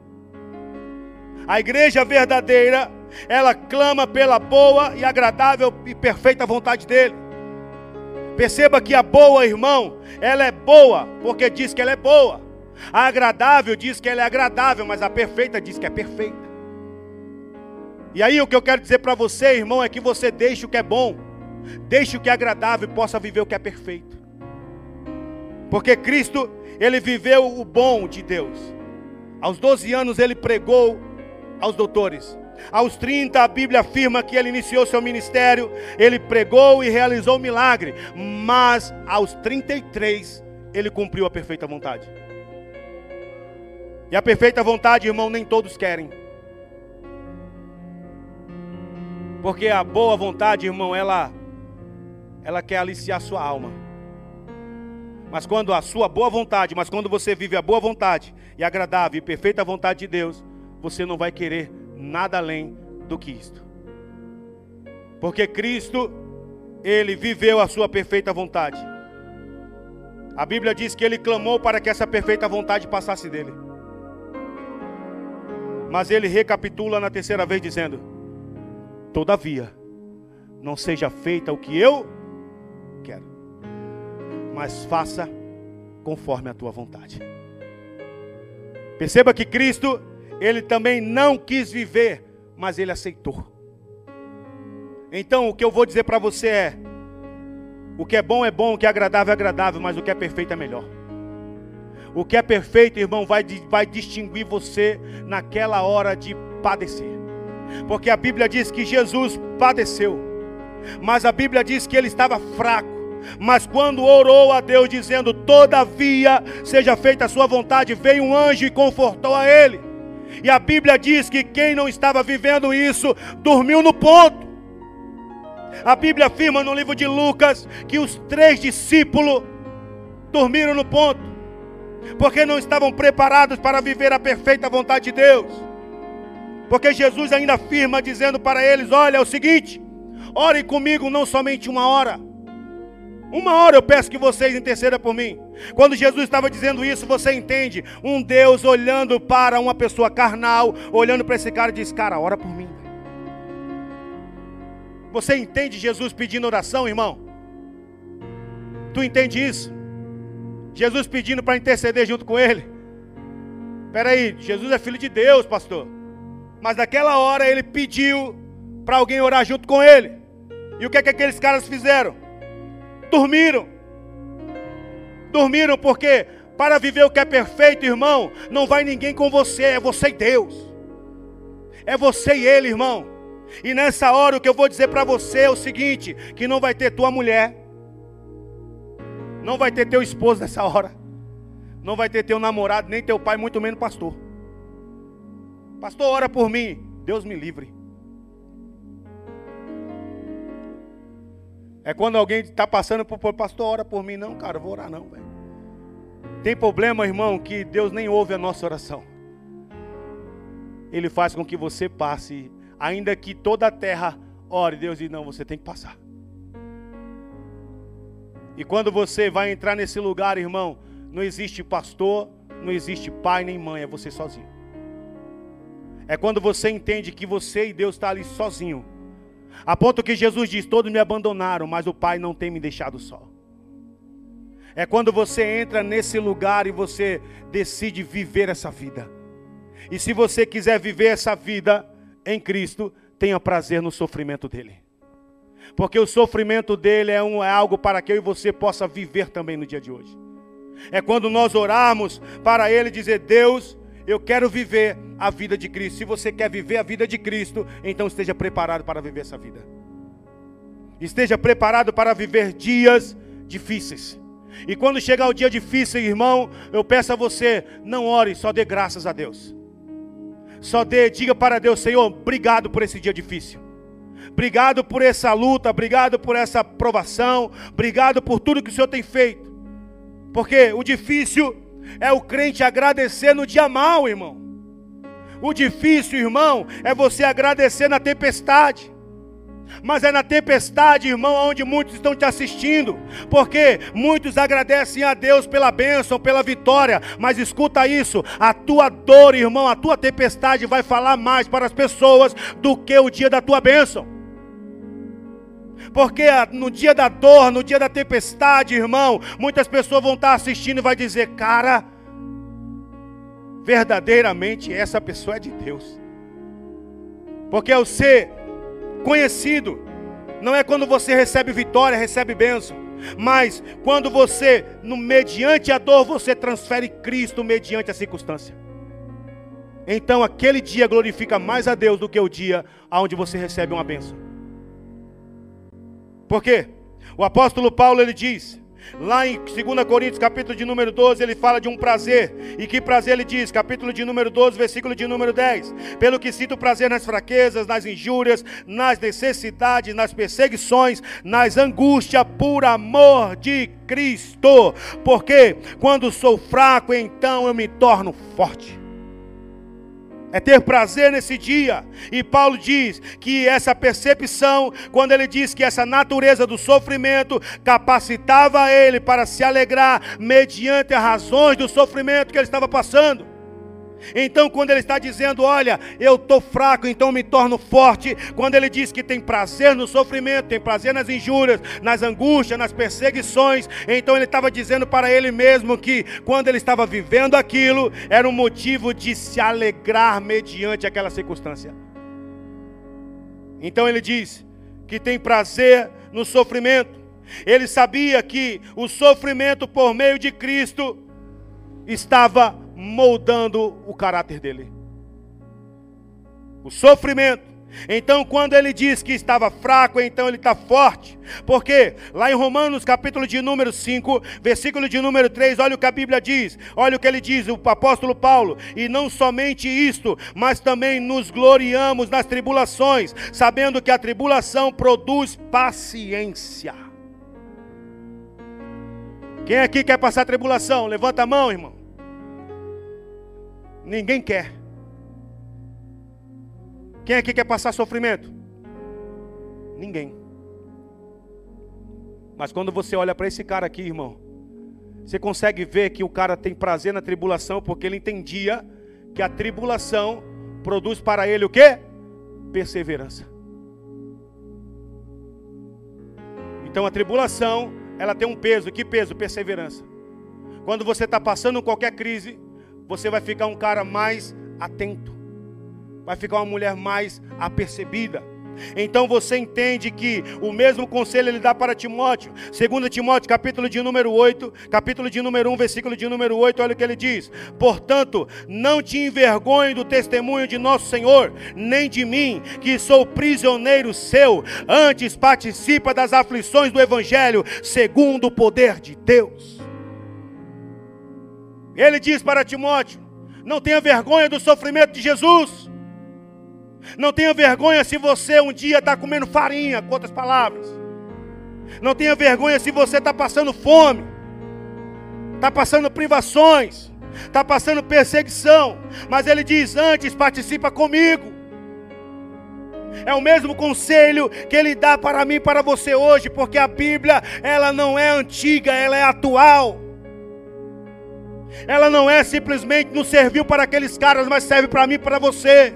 A igreja verdadeira, ela clama pela boa e agradável e perfeita vontade dEle. Perceba que a boa, irmão, ela é boa, porque diz que ela é boa. A agradável diz que ela é agradável, mas a perfeita diz que é perfeita. E aí o que eu quero dizer para você, irmão, é que você deixe o que é bom, deixe o que é agradável e possa viver o que é perfeito. Porque Cristo, ele viveu o bom de Deus. Aos 12 anos ele pregou aos doutores. Aos 30 a Bíblia afirma que ele iniciou seu ministério, ele pregou e realizou o milagre, mas aos 33 ele cumpriu a perfeita vontade. E a perfeita vontade, irmão, nem todos querem. Porque a boa vontade, irmão, ela ela quer aliciar sua alma. Mas quando a sua boa vontade, mas quando você vive a boa vontade e agradável e perfeita vontade de Deus, você não vai querer nada além do que isto. Porque Cristo, ele viveu a sua perfeita vontade. A Bíblia diz que ele clamou para que essa perfeita vontade passasse dele. Mas ele recapitula na terceira vez dizendo: Todavia, não seja feita o que eu quero, mas faça conforme a tua vontade. Perceba que Cristo, ele também não quis viver, mas ele aceitou. Então, o que eu vou dizer para você é: o que é bom é bom, o que é agradável é agradável, mas o que é perfeito é melhor. O que é perfeito, irmão, vai, vai distinguir você naquela hora de padecer. Porque a Bíblia diz que Jesus padeceu, mas a Bíblia diz que ele estava fraco. Mas quando orou a Deus, dizendo: Todavia seja feita a sua vontade, veio um anjo e confortou a ele. E a Bíblia diz que quem não estava vivendo isso dormiu no ponto. A Bíblia afirma no livro de Lucas que os três discípulos dormiram no ponto, porque não estavam preparados para viver a perfeita vontade de Deus. Porque Jesus ainda afirma, dizendo para eles: Olha, é o seguinte, orem comigo não somente uma hora. Uma hora eu peço que vocês intercedam por mim. Quando Jesus estava dizendo isso, você entende? Um Deus olhando para uma pessoa carnal, olhando para esse cara e diz: Cara, ora por mim. Você entende Jesus pedindo oração, irmão? Tu entende isso? Jesus pedindo para interceder junto com ele. Espera aí, Jesus é filho de Deus, pastor. Mas naquela hora ele pediu para alguém orar junto com ele. E o que é que aqueles caras fizeram? Dormiram. Dormiram porque para viver o que é perfeito, irmão, não vai ninguém com você, é você e Deus. É você e ele, irmão. E nessa hora o que eu vou dizer para você é o seguinte: que não vai ter tua mulher, não vai ter teu esposo nessa hora, não vai ter teu namorado, nem teu pai, muito menos pastor. Pastor, ora por mim, Deus me livre. É quando alguém está passando por pastor, ora por mim, não, cara, vou orar não, velho. Tem problema, irmão, que Deus nem ouve a nossa oração. Ele faz com que você passe ainda que toda a terra ore, Deus diz: não, você tem que passar. E quando você vai entrar nesse lugar, irmão, não existe pastor, não existe pai nem mãe, é você sozinho. É quando você entende que você e Deus está ali sozinho. A ponto que Jesus diz: Todos me abandonaram, mas o Pai não tem me deixado só. É quando você entra nesse lugar e você decide viver essa vida. E se você quiser viver essa vida, em Cristo, tenha prazer no sofrimento dele. Porque o sofrimento dele é, um, é algo para que eu e você possa viver também no dia de hoje. É quando nós orarmos para ele dizer: Deus, eu quero viver a vida de Cristo. Se você quer viver a vida de Cristo, então esteja preparado para viver essa vida. Esteja preparado para viver dias difíceis. E quando chegar o dia difícil, irmão, eu peço a você, não ore, só dê graças a Deus. Só dê, diga para Deus, Senhor, obrigado por esse dia difícil. Obrigado por essa luta, obrigado por essa provação, obrigado por tudo que o Senhor tem feito. Porque o difícil é o crente agradecer no dia mal, irmão. O difícil, irmão, é você agradecer na tempestade. Mas é na tempestade, irmão, onde muitos estão te assistindo, porque muitos agradecem a Deus pela bênção, pela vitória, mas escuta isso: a tua dor, irmão, a tua tempestade vai falar mais para as pessoas do que o dia da tua bênção. Porque no dia da dor, no dia da tempestade, irmão, muitas pessoas vão estar assistindo e vai dizer: "Cara, verdadeiramente essa pessoa é de Deus". Porque eu sei conhecido. Não é quando você recebe vitória, recebe bênção. Mas quando você, no mediante a dor, você transfere Cristo mediante a circunstância. Então aquele dia glorifica mais a Deus do que o dia onde você recebe uma bênção. Por quê? O apóstolo Paulo ele diz Lá em 2 Coríntios, capítulo de número 12, ele fala de um prazer. E que prazer ele diz? Capítulo de número 12, versículo de número 10. Pelo que sinto prazer nas fraquezas, nas injúrias, nas necessidades, nas perseguições, nas angústias, por amor de Cristo. Porque quando sou fraco, então eu me torno forte é ter prazer nesse dia. E Paulo diz que essa percepção, quando ele diz que essa natureza do sofrimento capacitava ele para se alegrar mediante as razões do sofrimento que ele estava passando. Então, quando ele está dizendo, olha, eu estou fraco, então me torno forte, quando ele diz que tem prazer no sofrimento, tem prazer nas injúrias, nas angústias, nas perseguições, então ele estava dizendo para ele mesmo que quando ele estava vivendo aquilo, era um motivo de se alegrar mediante aquela circunstância. Então ele diz que tem prazer no sofrimento. Ele sabia que o sofrimento por meio de Cristo estava moldando o caráter dele. O sofrimento. Então, quando ele diz que estava fraco, então ele está forte. Porque lá em Romanos, capítulo de número 5, versículo de número 3, olha o que a Bíblia diz. Olha o que ele diz, o apóstolo Paulo. E não somente isto, mas também nos gloriamos nas tribulações, sabendo que a tribulação produz paciência. Quem aqui quer passar tribulação? Levanta a mão, irmão. Ninguém quer. Quem aqui quer passar sofrimento? Ninguém. Mas quando você olha para esse cara aqui, irmão, você consegue ver que o cara tem prazer na tribulação porque ele entendia que a tribulação produz para ele o quê? Perseverança. Então a tribulação, ela tem um peso. Que peso? Perseverança. Quando você está passando qualquer crise, você vai ficar um cara mais atento, vai ficar uma mulher mais apercebida. Então você entende que o mesmo conselho ele dá para Timóteo. 2 Timóteo, capítulo de número 8, capítulo de número 1, versículo de número 8, olha o que ele diz: Portanto, não te envergonhe do testemunho de nosso Senhor, nem de mim, que sou prisioneiro seu, antes participa das aflições do evangelho, segundo o poder de Deus. Ele diz para Timóteo: não tenha vergonha do sofrimento de Jesus. Não tenha vergonha se você um dia está comendo farinha, com outras palavras. Não tenha vergonha se você está passando fome, está passando privações, está passando perseguição. Mas ele diz: antes participa comigo. É o mesmo conselho que ele dá para mim e para você hoje, porque a Bíblia, ela não é antiga, ela é atual. Ela não é simplesmente não serviu para aqueles caras, mas serve para mim e para você.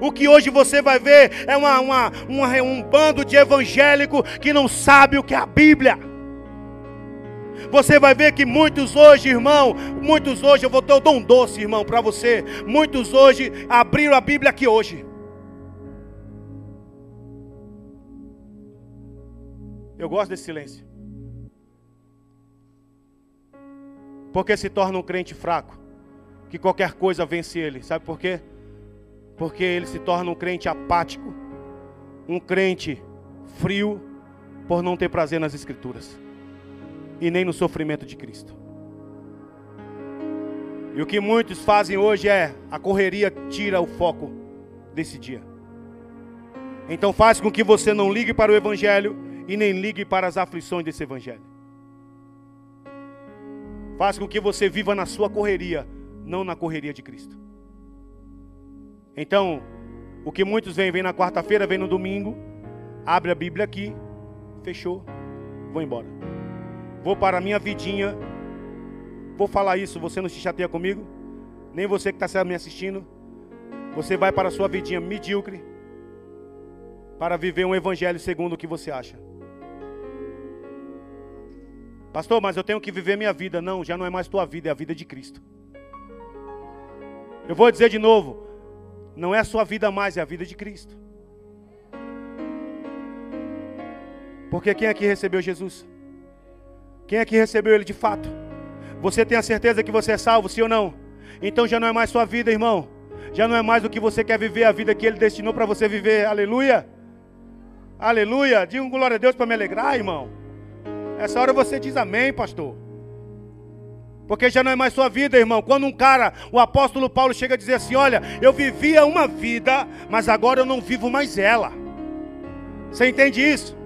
O que hoje você vai ver é uma, uma, uma, um bando de evangélico que não sabe o que é a Bíblia. Você vai ver que muitos hoje, irmão, muitos hoje, eu vou ter um doce, irmão, para você. Muitos hoje abriram a Bíblia aqui hoje. Eu gosto desse silêncio. Porque se torna um crente fraco, que qualquer coisa vence ele. Sabe por quê? Porque ele se torna um crente apático, um crente frio, por não ter prazer nas Escrituras e nem no sofrimento de Cristo. E o que muitos fazem hoje é a correria tira o foco desse dia. Então faz com que você não ligue para o Evangelho e nem ligue para as aflições desse Evangelho. Faz com que você viva na sua correria, não na correria de Cristo. Então, o que muitos vêm, vem na quarta-feira, vem no domingo, abre a Bíblia aqui, fechou, vou embora. Vou para a minha vidinha, vou falar isso, você não se chateia comigo, nem você que está me assistindo, você vai para a sua vidinha medíocre, para viver um evangelho segundo o que você acha. Pastor, mas eu tenho que viver minha vida. Não, já não é mais tua vida, é a vida de Cristo. Eu vou dizer de novo: não é a sua vida mais, é a vida de Cristo. Porque quem aqui recebeu Jesus? Quem aqui recebeu Ele de fato? Você tem a certeza que você é salvo, sim ou não? Então já não é mais sua vida, irmão. Já não é mais o que você quer viver, a vida que Ele destinou para você viver. Aleluia. Aleluia. Diga um glória a Deus para me alegrar, irmão. Essa hora você diz amém, pastor. Porque já não é mais sua vida, irmão. Quando um cara, o apóstolo Paulo chega a dizer assim: Olha, eu vivia uma vida, mas agora eu não vivo mais ela. Você entende isso?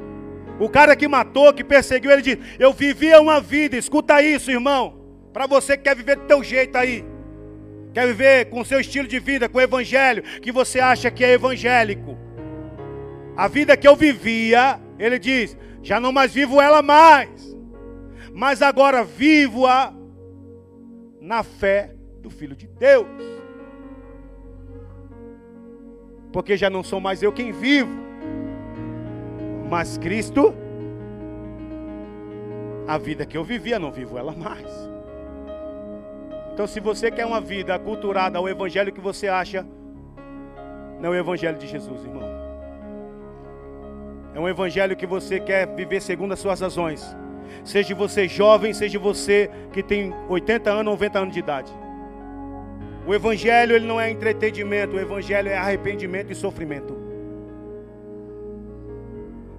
O cara que matou, que perseguiu, ele diz: Eu vivia uma vida. Escuta isso, irmão. Para você que quer viver do teu jeito aí. Quer viver com o seu estilo de vida, com o evangelho, que você acha que é evangélico. A vida que eu vivia, ele diz: Já não mais vivo ela mais. Mas agora vivo-a na fé do Filho de Deus. Porque já não sou mais eu quem vivo, mas Cristo, a vida que eu vivia, não vivo ela mais. Então, se você quer uma vida aculturada ao Evangelho que você acha, não é o Evangelho de Jesus, irmão. É um Evangelho que você quer viver segundo as suas razões. Seja você jovem, seja você que tem 80 anos, 90 anos de idade. O evangelho ele não é entretenimento, o evangelho é arrependimento e sofrimento.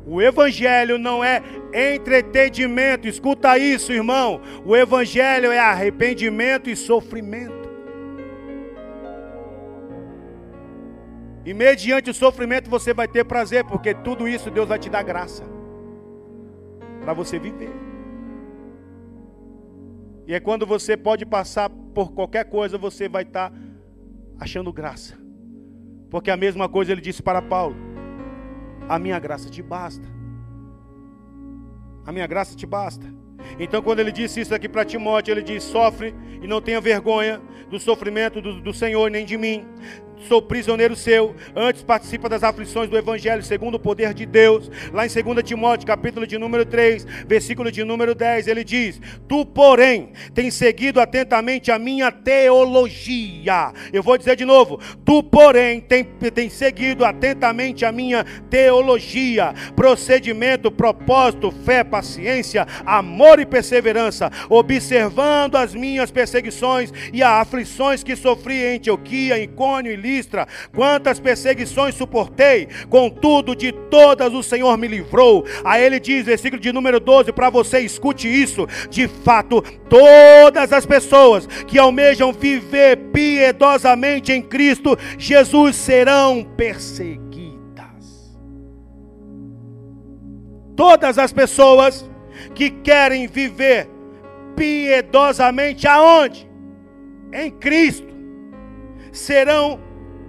O evangelho não é entretenimento, escuta isso, irmão. O evangelho é arrependimento e sofrimento. E mediante o sofrimento você vai ter prazer, porque tudo isso Deus vai te dar graça para você viver. E é quando você pode passar por qualquer coisa, você vai estar tá achando graça. Porque a mesma coisa ele disse para Paulo: A minha graça te basta. A minha graça te basta. Então, quando ele disse isso aqui para Timóteo, ele diz: Sofre e não tenha vergonha do sofrimento do, do Senhor, nem de mim sou prisioneiro seu, antes participa das aflições do Evangelho, segundo o poder de Deus. Lá em 2 Timóteo, capítulo de número 3, versículo de número 10, ele diz: Tu, porém, tens seguido atentamente a minha teologia. Eu vou dizer de novo: Tu, porém, tens tem seguido atentamente a minha teologia, procedimento, propósito, fé, paciência, amor e perseverança, observando as minhas perseguições e as aflições que sofri em Antioquia, em Cônio e Listra, quantas perseguições suportei, contudo de todas o Senhor me livrou. A ele diz, versículo de número 12, para você escute isso: de fato, todas as pessoas que almejam viver piedosamente em Cristo Jesus serão perseguidas. Todas as pessoas que querem viver piedosamente aonde? Em Cristo serão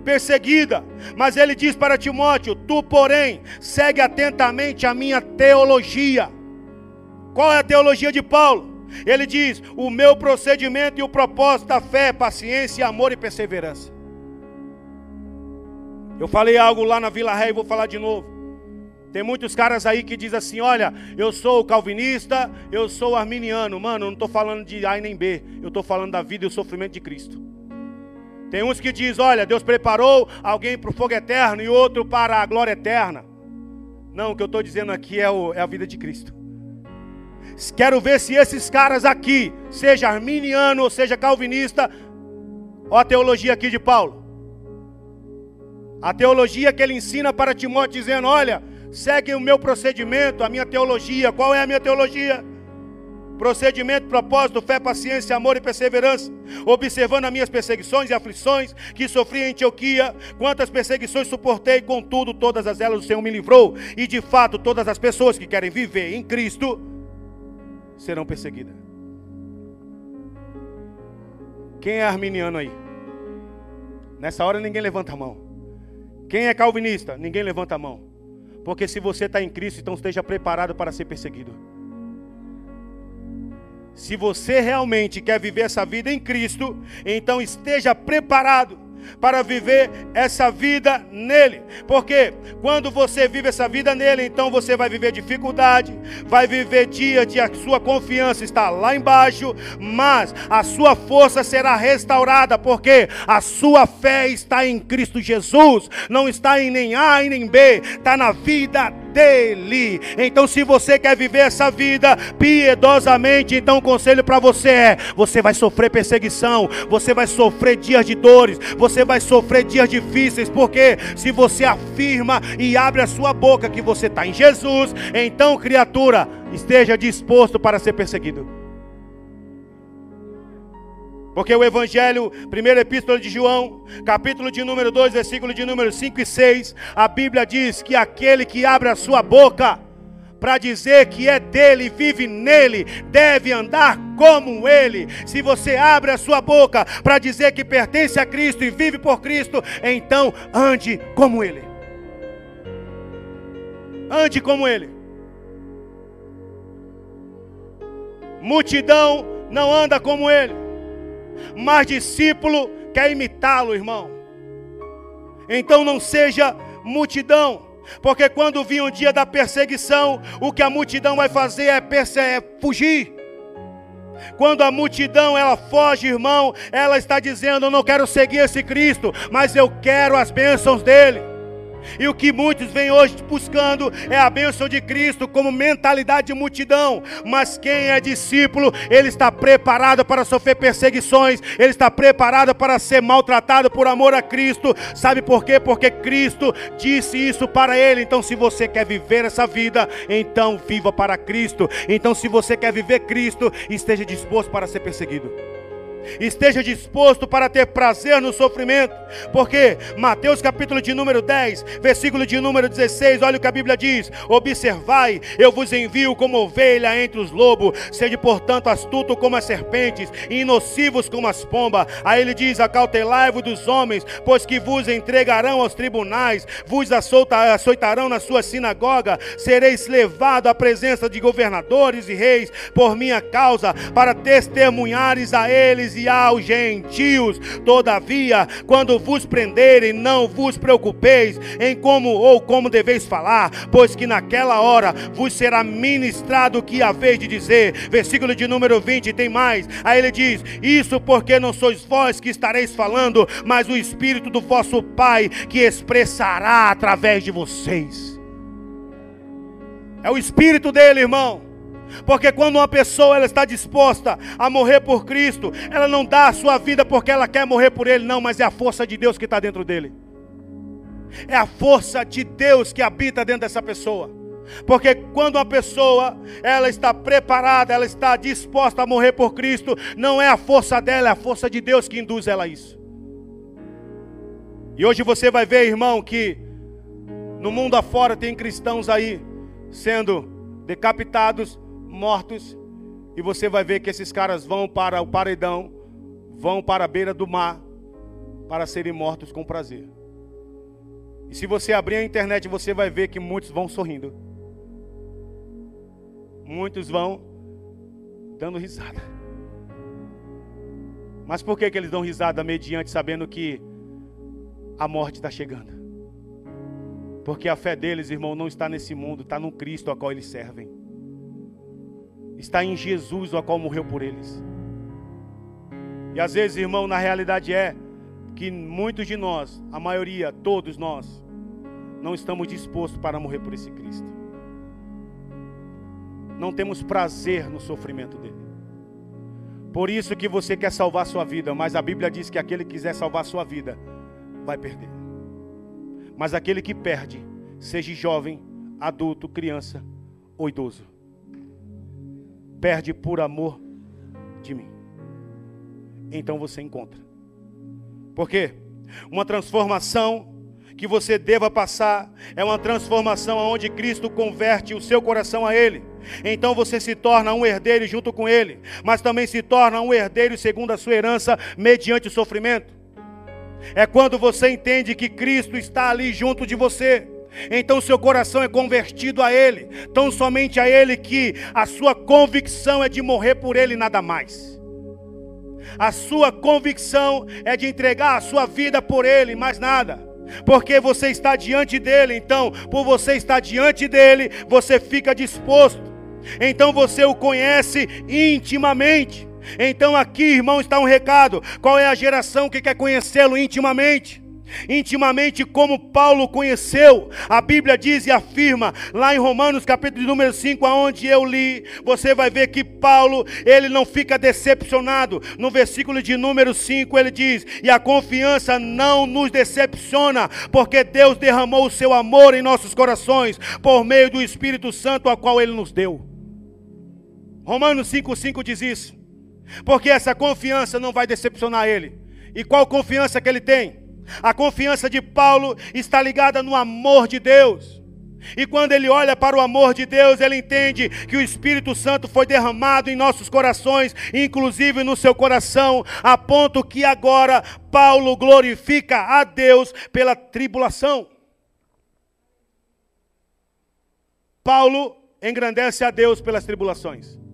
perseguida. Mas ele diz para Timóteo: Tu, porém, segue atentamente a minha teologia. Qual é a teologia de Paulo? Ele diz: O meu procedimento e o propósito da fé, paciência, amor e perseverança. Eu falei algo lá na Vila Ré e vou falar de novo. Tem muitos caras aí que dizem assim: olha, eu sou calvinista, eu sou arminiano. Mano, eu não estou falando de A nem B, eu estou falando da vida e o sofrimento de Cristo. Tem uns que diz, olha, Deus preparou alguém para o fogo eterno e outro para a glória eterna. Não, o que eu estou dizendo aqui é, o, é a vida de Cristo. Quero ver se esses caras aqui, seja arminiano ou seja calvinista, olha a teologia aqui de Paulo. A teologia que ele ensina para Timóteo, dizendo: Olha, segue o meu procedimento, a minha teologia. Qual é a minha teologia? Procedimento, propósito, fé, paciência, amor e perseverança, observando as minhas perseguições e aflições que sofri em Antioquia, quantas perseguições suportei, contudo, todas as elas o Senhor me livrou, e de fato, todas as pessoas que querem viver em Cristo serão perseguidas. Quem é arminiano aí? Nessa hora ninguém levanta a mão. Quem é calvinista? Ninguém levanta a mão. Porque se você está em Cristo, então esteja preparado para ser perseguido. Se você realmente quer viver essa vida em Cristo, então esteja preparado para viver essa vida nele. Porque quando você vive essa vida nele, então você vai viver dificuldade, vai viver dia de a sua confiança está lá embaixo, mas a sua força será restaurada, porque a sua fé está em Cristo Jesus, não está em nem A e nem B, está na vida dele. Então, se você quer viver essa vida piedosamente, então o conselho para você é: você vai sofrer perseguição, você vai sofrer dias de dores, você vai sofrer dias difíceis, porque se você afirma e abre a sua boca que você está em Jesus, então, criatura, esteja disposto para ser perseguido. Porque o Evangelho, primeira epístola de João, capítulo de número 2, versículo de número 5 e 6, a Bíblia diz que aquele que abre a sua boca para dizer que é dele, vive nele, deve andar como ele. Se você abre a sua boca para dizer que pertence a Cristo e vive por Cristo, então ande como ele. Ande como ele. Multidão não anda como ele mas discípulo quer imitá-lo, irmão. Então não seja multidão, porque quando vir o dia da perseguição, o que a multidão vai fazer é, é fugir. Quando a multidão ela foge, irmão, ela está dizendo: Eu não quero seguir esse Cristo, mas eu quero as bênçãos dele. E o que muitos vêm hoje buscando é a bênção de Cristo como mentalidade de multidão. Mas quem é discípulo, ele está preparado para sofrer perseguições, ele está preparado para ser maltratado por amor a Cristo. Sabe por quê? Porque Cristo disse isso para ele. Então, se você quer viver essa vida, então viva para Cristo. Então, se você quer viver Cristo, esteja disposto para ser perseguido esteja disposto para ter prazer no sofrimento, porque Mateus capítulo de número 10, versículo de número 16, olha o que a Bíblia diz: Observai, eu vos envio como ovelha entre os lobos, sede portanto astuto como as serpentes e nocivos como as pombas. Aí ele diz: Acautelai-vos dos homens, pois que vos entregarão aos tribunais, vos açoitarão na sua sinagoga, sereis levado à presença de governadores e reis por minha causa, para testemunhares a eles e aos gentios. Todavia, quando vos prenderem, não vos preocupeis em como ou como deveis falar, pois que naquela hora vos será ministrado o que haveis de dizer. Versículo de número 20 tem mais. Aí ele diz: Isso porque não sois vós que estareis falando, mas o Espírito do vosso Pai que expressará através de vocês. É o Espírito dele, irmão. Porque quando uma pessoa ela está disposta a morrer por Cristo, ela não dá a sua vida porque ela quer morrer por Ele, não, mas é a força de Deus que está dentro dele. É a força de Deus que habita dentro dessa pessoa. Porque quando uma pessoa ela está preparada, ela está disposta a morrer por Cristo, não é a força dela, é a força de Deus que induz ela a isso. E hoje você vai ver, irmão, que no mundo afora tem cristãos aí sendo decapitados, mortos, e você vai ver que esses caras vão para o paredão, vão para a beira do mar, para serem mortos com prazer. E se você abrir a internet, você vai ver que muitos vão sorrindo. Muitos vão dando risada. Mas por que, que eles dão risada mediante sabendo que a morte está chegando? Porque a fé deles, irmão, não está nesse mundo, está no Cristo a qual eles servem está em Jesus, o qual morreu por eles. E às vezes, irmão, na realidade é que muitos de nós, a maioria, todos nós, não estamos dispostos para morrer por esse Cristo. Não temos prazer no sofrimento dele. Por isso que você quer salvar sua vida, mas a Bíblia diz que aquele que quiser salvar sua vida vai perder. Mas aquele que perde, seja jovem, adulto, criança ou idoso, perde por amor de mim. Então você encontra. Por quê? Uma transformação que você deva passar é uma transformação onde Cristo converte o seu coração a Ele. Então você se torna um herdeiro junto com Ele, mas também se torna um herdeiro segundo a sua herança, mediante o sofrimento. É quando você entende que Cristo está ali junto de você. Então seu coração é convertido a Ele, tão somente a Ele que a sua convicção é de morrer por Ele nada mais. A sua convicção é de entregar a sua vida por Ele, mais nada. Porque você está diante dele, então, por você estar diante dele, você fica disposto. Então você o conhece intimamente. Então aqui, irmão, está um recado. Qual é a geração que quer conhecê-lo intimamente? Intimamente como Paulo conheceu. A Bíblia diz e afirma lá em Romanos capítulo número 5, aonde eu li, você vai ver que Paulo, ele não fica decepcionado. No versículo de número 5 ele diz: "E a confiança não nos decepciona, porque Deus derramou o seu amor em nossos corações por meio do Espírito Santo a qual ele nos deu." Romanos 5:5 diz isso. Porque essa confiança não vai decepcionar ele. E qual confiança que ele tem? A confiança de Paulo está ligada no amor de Deus. E quando ele olha para o amor de Deus, ele entende que o Espírito Santo foi derramado em nossos corações, inclusive no seu coração, a ponto que agora Paulo glorifica a Deus pela tribulação. Paulo engrandece a Deus pelas tribulações.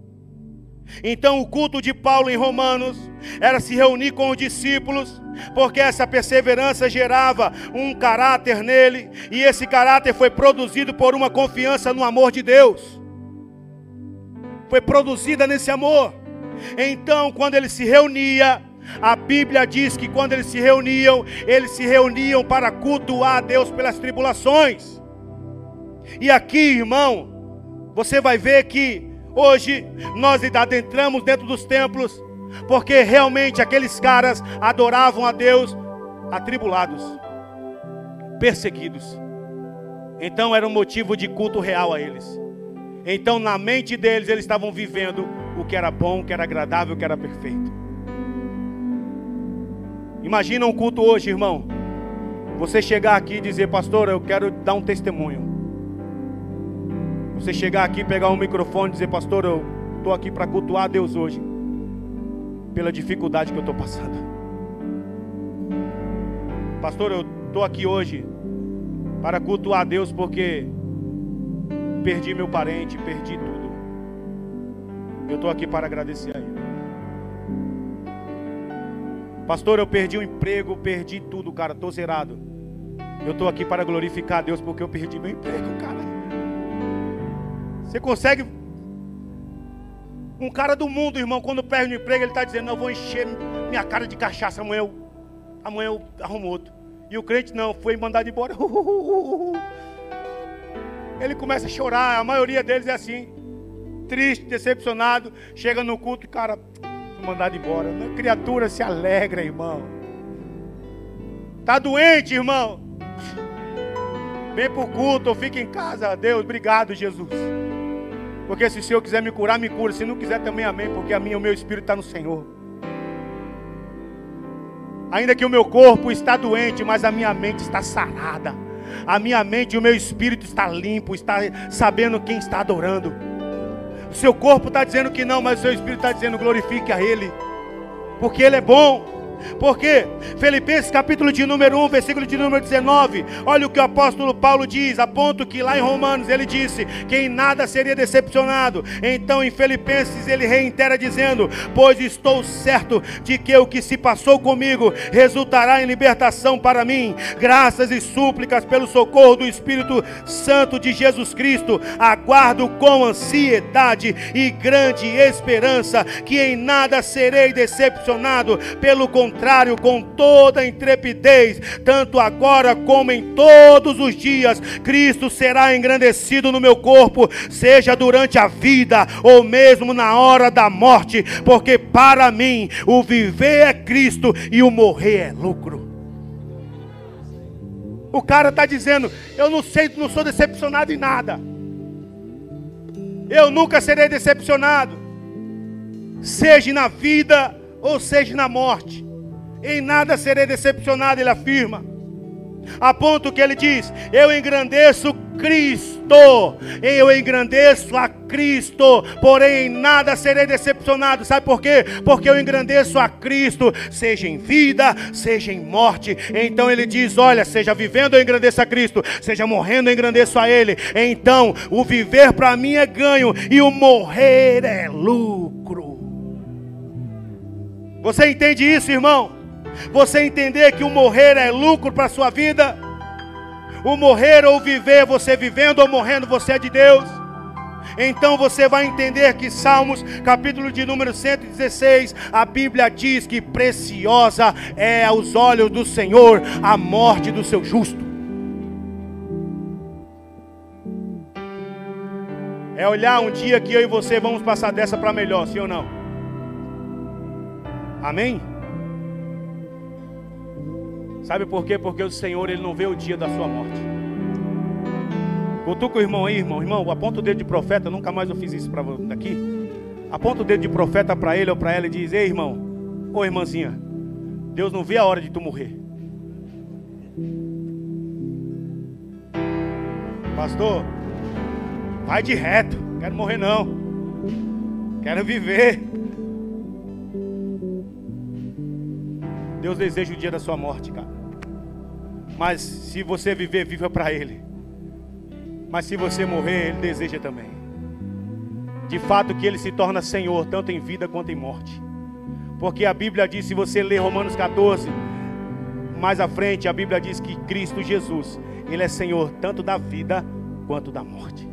Então, o culto de Paulo em Romanos era se reunir com os discípulos, porque essa perseverança gerava um caráter nele, e esse caráter foi produzido por uma confiança no amor de Deus. Foi produzida nesse amor. Então, quando ele se reunia, a Bíblia diz que quando eles se reuniam, eles se reuniam para cultuar a Deus pelas tribulações. E aqui, irmão, você vai ver que Hoje nós adentramos dentro dos templos, porque realmente aqueles caras adoravam a Deus atribulados, perseguidos. Então era um motivo de culto real a eles. Então na mente deles eles estavam vivendo o que era bom, o que era agradável, o que era perfeito. Imagina um culto hoje, irmão. Você chegar aqui e dizer, pastor, eu quero dar um testemunho. Você chegar aqui, pegar um microfone e dizer, pastor, eu estou aqui para cultuar a Deus hoje, pela dificuldade que eu estou passando. Pastor, eu estou aqui hoje para cultuar a Deus porque perdi meu parente, perdi tudo. Eu estou aqui para agradecer a Ele. Pastor, eu perdi o emprego, perdi tudo, cara, estou zerado. Eu estou aqui para glorificar a Deus porque eu perdi meu emprego, cara. Você consegue. Um cara do mundo, irmão, quando perde o emprego, ele está dizendo: Não, vou encher minha cara de cachaça amanhã. Eu, amanhã eu arrumo outro. E o crente não, foi mandado embora. Ele começa a chorar. A maioria deles é assim: triste, decepcionado. Chega no culto e, cara, foi mandado embora. A criatura se alegra, irmão. Está doente, irmão? Vem para o culto ou fica em casa. Deus, obrigado, Jesus. Porque se o Senhor quiser me curar, me cura. Se não quiser também, amém. Porque a minha, o meu espírito está no Senhor. Ainda que o meu corpo está doente, mas a minha mente está sarada. A minha mente e o meu espírito está limpo, está sabendo quem está adorando. O seu corpo está dizendo que não, mas o seu espírito está dizendo glorifique a Ele, porque Ele é bom. Porque Filipenses capítulo de número 1, versículo de número 19, olha o que o apóstolo Paulo diz, a ponto que lá em Romanos ele disse que em nada seria decepcionado. Então em Filipenses ele reitera dizendo: "Pois estou certo de que o que se passou comigo resultará em libertação para mim, graças e súplicas pelo socorro do Espírito Santo de Jesus Cristo. Aguardo com ansiedade e grande esperança que em nada serei decepcionado, pelo contrário, contrário, com toda intrepidez, tanto agora como em todos os dias, Cristo será engrandecido no meu corpo, seja durante a vida ou mesmo na hora da morte, porque para mim o viver é Cristo e o morrer é lucro. O cara está dizendo: Eu não sei, não sou decepcionado em nada. Eu nunca serei decepcionado, seja na vida ou seja na morte. Em nada serei decepcionado, ele afirma. A ponto que ele diz: Eu engrandeço Cristo, eu engrandeço a Cristo, porém em nada serei decepcionado. Sabe por quê? Porque eu engrandeço a Cristo, seja em vida, seja em morte. Então ele diz: Olha, seja vivendo, eu engrandeço a Cristo, seja morrendo, eu engrandeço a Ele. Então o viver para mim é ganho e o morrer é lucro. Você entende isso, irmão? Você entender que o morrer é lucro para a sua vida. O morrer ou viver, você vivendo ou morrendo, você é de Deus. Então você vai entender que Salmos, capítulo de número 116, a Bíblia diz que preciosa é aos olhos do Senhor a morte do seu justo. É olhar um dia que eu e você vamos passar dessa para melhor, sim ou não? Amém? Sabe por quê? Porque o Senhor ele não vê o dia da sua morte. Cutuca o irmão aí, irmão. Irmão, aponta o dedo de profeta. Nunca mais eu fiz isso para daqui. Aponta o dedo de profeta para ele ou para ela e diz: Ei, irmão, ou irmãzinha, Deus não vê a hora de tu morrer. Pastor, vai de reto. Quero morrer não. Quero viver. Deus deseja o dia da sua morte, cara. Mas se você viver, viva para Ele. Mas se você morrer, Ele deseja também. De fato que Ele se torna Senhor, tanto em vida quanto em morte. Porque a Bíblia diz, se você ler Romanos 14, mais à frente, a Bíblia diz que Cristo Jesus, Ele é Senhor tanto da vida quanto da morte.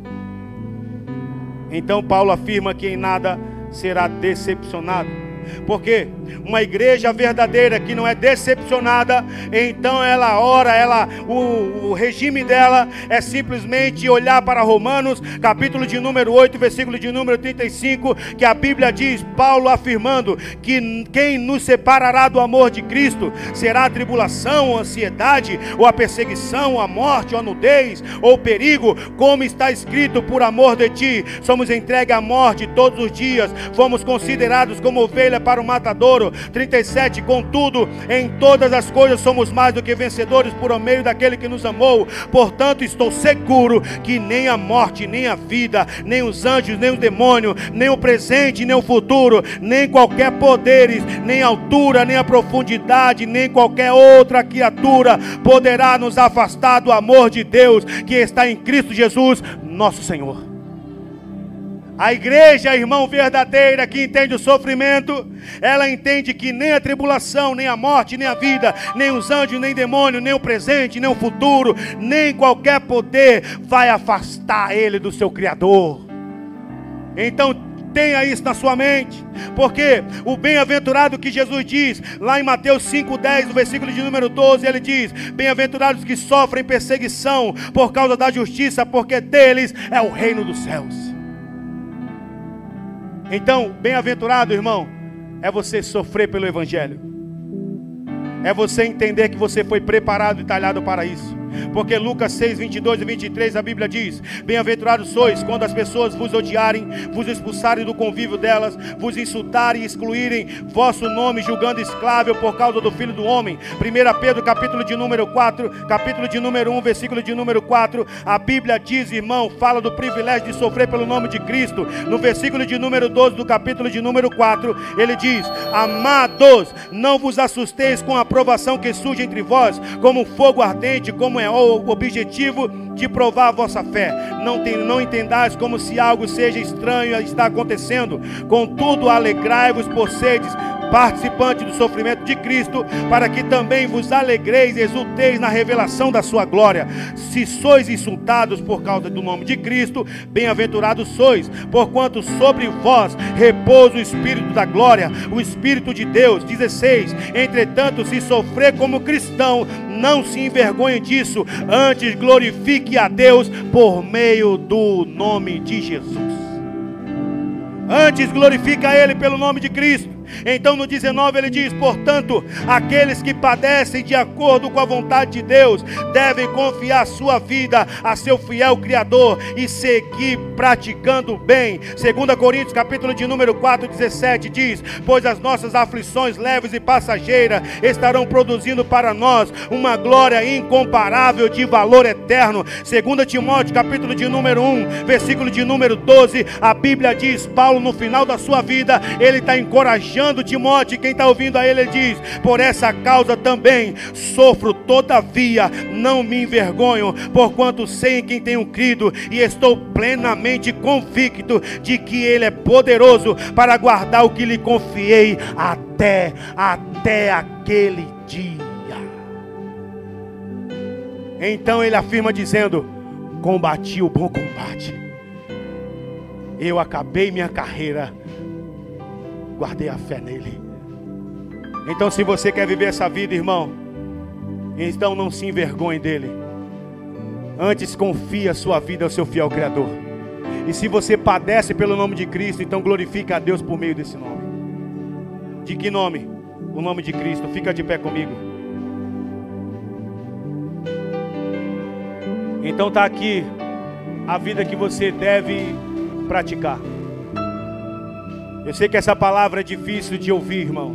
Então Paulo afirma que em nada será decepcionado porque uma igreja verdadeira que não é decepcionada, então ela ora, ela o, o, regime dela é simplesmente olhar para Romanos, capítulo de número 8, versículo de número 35, que a Bíblia diz, Paulo afirmando que quem nos separará do amor de Cristo será a tribulação, a ansiedade, ou a perseguição, a morte, ou a nudez, ou perigo, como está escrito, por amor de ti, somos entregues à morte todos os dias, fomos considerados como ovelhas para o matadouro. 37. Contudo, em todas as coisas somos mais do que vencedores por meio daquele que nos amou. Portanto, estou seguro que nem a morte, nem a vida, nem os anjos, nem o demônio, nem o presente, nem o futuro, nem qualquer poderes, nem altura, nem a profundidade, nem qualquer outra criatura poderá nos afastar do amor de Deus que está em Cristo Jesus, nosso Senhor. A igreja, irmão verdadeira, que entende o sofrimento, ela entende que nem a tribulação, nem a morte, nem a vida, nem os anjos, nem demônio, nem o presente, nem o futuro, nem qualquer poder vai afastar ele do seu Criador. Então, tenha isso na sua mente, porque o bem-aventurado que Jesus diz, lá em Mateus 5,10, no versículo de número 12, ele diz: Bem-aventurados que sofrem perseguição por causa da justiça, porque deles é o reino dos céus. Então, bem-aventurado, irmão, é você sofrer pelo Evangelho. É você entender que você foi preparado e talhado para isso. Porque Lucas 6, 22 e 23 a Bíblia diz: Bem-aventurados sois quando as pessoas vos odiarem, vos expulsarem do convívio delas, vos insultarem e excluírem vosso nome, julgando escravo por causa do Filho do Homem. 1 Pedro, capítulo de número 4, capítulo de número 1, versículo de número 4. A Bíblia diz, irmão, fala do privilégio de sofrer pelo nome de Cristo. No versículo de número 12 do capítulo de número 4, ele diz: Amados, não vos assusteis com a provação que surge entre vós, como fogo ardente, como é o objetivo de provar a vossa fé. Não, tem, não entendais como se algo seja estranho está acontecendo. Contudo, alegrai-vos por seres participante do sofrimento de Cristo, para que também vos alegreis e exulteis na revelação da sua glória. Se sois insultados por causa do nome de Cristo, bem-aventurados sois, porquanto sobre vós repousa o Espírito da glória, o Espírito de Deus. 16. Entretanto, se sofrer como cristão, não se envergonhe disso, antes glorifique a Deus por meio do nome de Jesus. Antes glorifica a Ele pelo nome de Cristo. Então no 19 ele diz: Portanto, aqueles que padecem de acordo com a vontade de Deus devem confiar sua vida a seu fiel Criador e seguir praticando bem. 2 Coríntios, capítulo de número 4, 17 diz: Pois as nossas aflições leves e passageiras estarão produzindo para nós uma glória incomparável de valor eterno. 2 Timóteo, capítulo de número 1, versículo de número 12, a Bíblia diz: Paulo, no final da sua vida, ele está encorajando encorajando Timóteo, quem está ouvindo a ele, ele diz: Por essa causa também sofro, todavia não me envergonho, porquanto sei em quem tenho crido e estou plenamente convicto de que Ele é poderoso para guardar o que lhe confiei até, até aquele dia. Então ele afirma dizendo: Combati o bom combate Eu acabei minha carreira, guardei a fé nele. Então, se você quer viver essa vida, irmão, então não se envergonhe dele. Antes confie a sua vida ao seu fiel Criador. E se você padece pelo nome de Cristo, então glorifique a Deus por meio desse nome. De que nome? O nome de Cristo. Fica de pé comigo. Então está aqui a vida que você deve praticar. Eu sei que essa palavra é difícil de ouvir, irmão,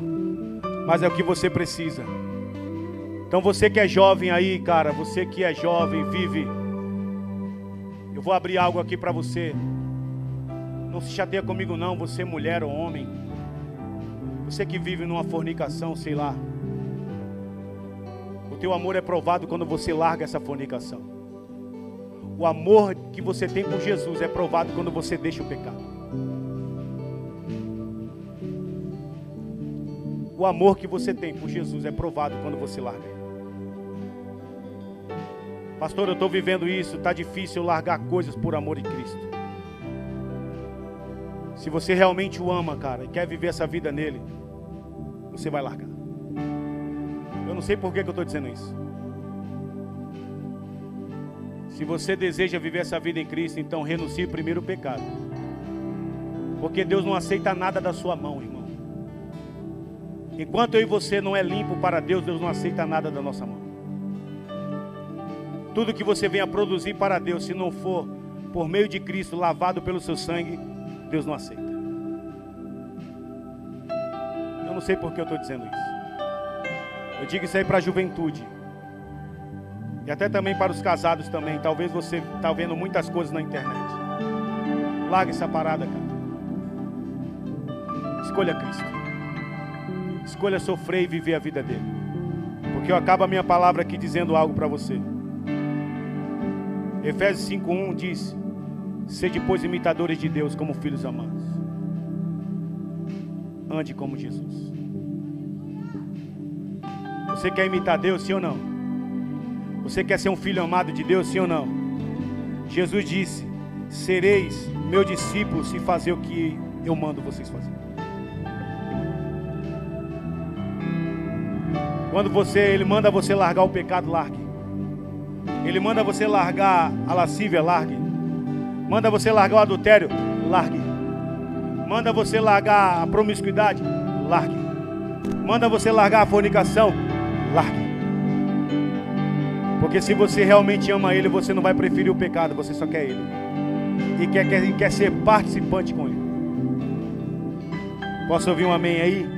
mas é o que você precisa. Então você que é jovem aí, cara, você que é jovem, vive. Eu vou abrir algo aqui para você. Não se chateia comigo não, você mulher ou homem. Você que vive numa fornicação, sei lá. O teu amor é provado quando você larga essa fornicação. O amor que você tem por Jesus é provado quando você deixa o pecado. O amor que você tem por Jesus é provado quando você larga. Pastor, eu estou vivendo isso, está difícil largar coisas por amor de Cristo. Se você realmente o ama, cara, e quer viver essa vida nele, você vai largar. Eu não sei por que, que eu estou dizendo isso. Se você deseja viver essa vida em Cristo, então renuncie primeiro o pecado. Porque Deus não aceita nada da sua mão, irmão. Enquanto eu e você não é limpo para Deus, Deus não aceita nada da nossa mão. Tudo que você venha produzir para Deus, se não for por meio de Cristo, lavado pelo seu sangue, Deus não aceita. Eu não sei por que eu estou dizendo isso. Eu digo isso aí para a juventude. E até também para os casados também. Talvez você está vendo muitas coisas na internet. Larga essa parada, cara. Escolha Cristo. Escolha sofrer e viver a vida dele. Porque eu acabo a minha palavra aqui dizendo algo para você. Efésios 5:1 diz: Sede pois imitadores de Deus como filhos amados. Ande como Jesus. Você quer imitar Deus, sim ou não? Você quer ser um filho amado de Deus, sim ou não? Jesus disse: Sereis meu discípulo se fazer o que eu mando vocês fazer. Quando você, ele manda você largar o pecado, largue. Ele manda você largar a lascívia, largue. Manda você largar o adultério, largue. Manda você largar a promiscuidade, largue. Manda você largar a fornicação, largue. Porque se você realmente ama Ele, você não vai preferir o pecado, você só quer Ele. E quer, quer, quer ser participante com Ele. Posso ouvir um amém aí?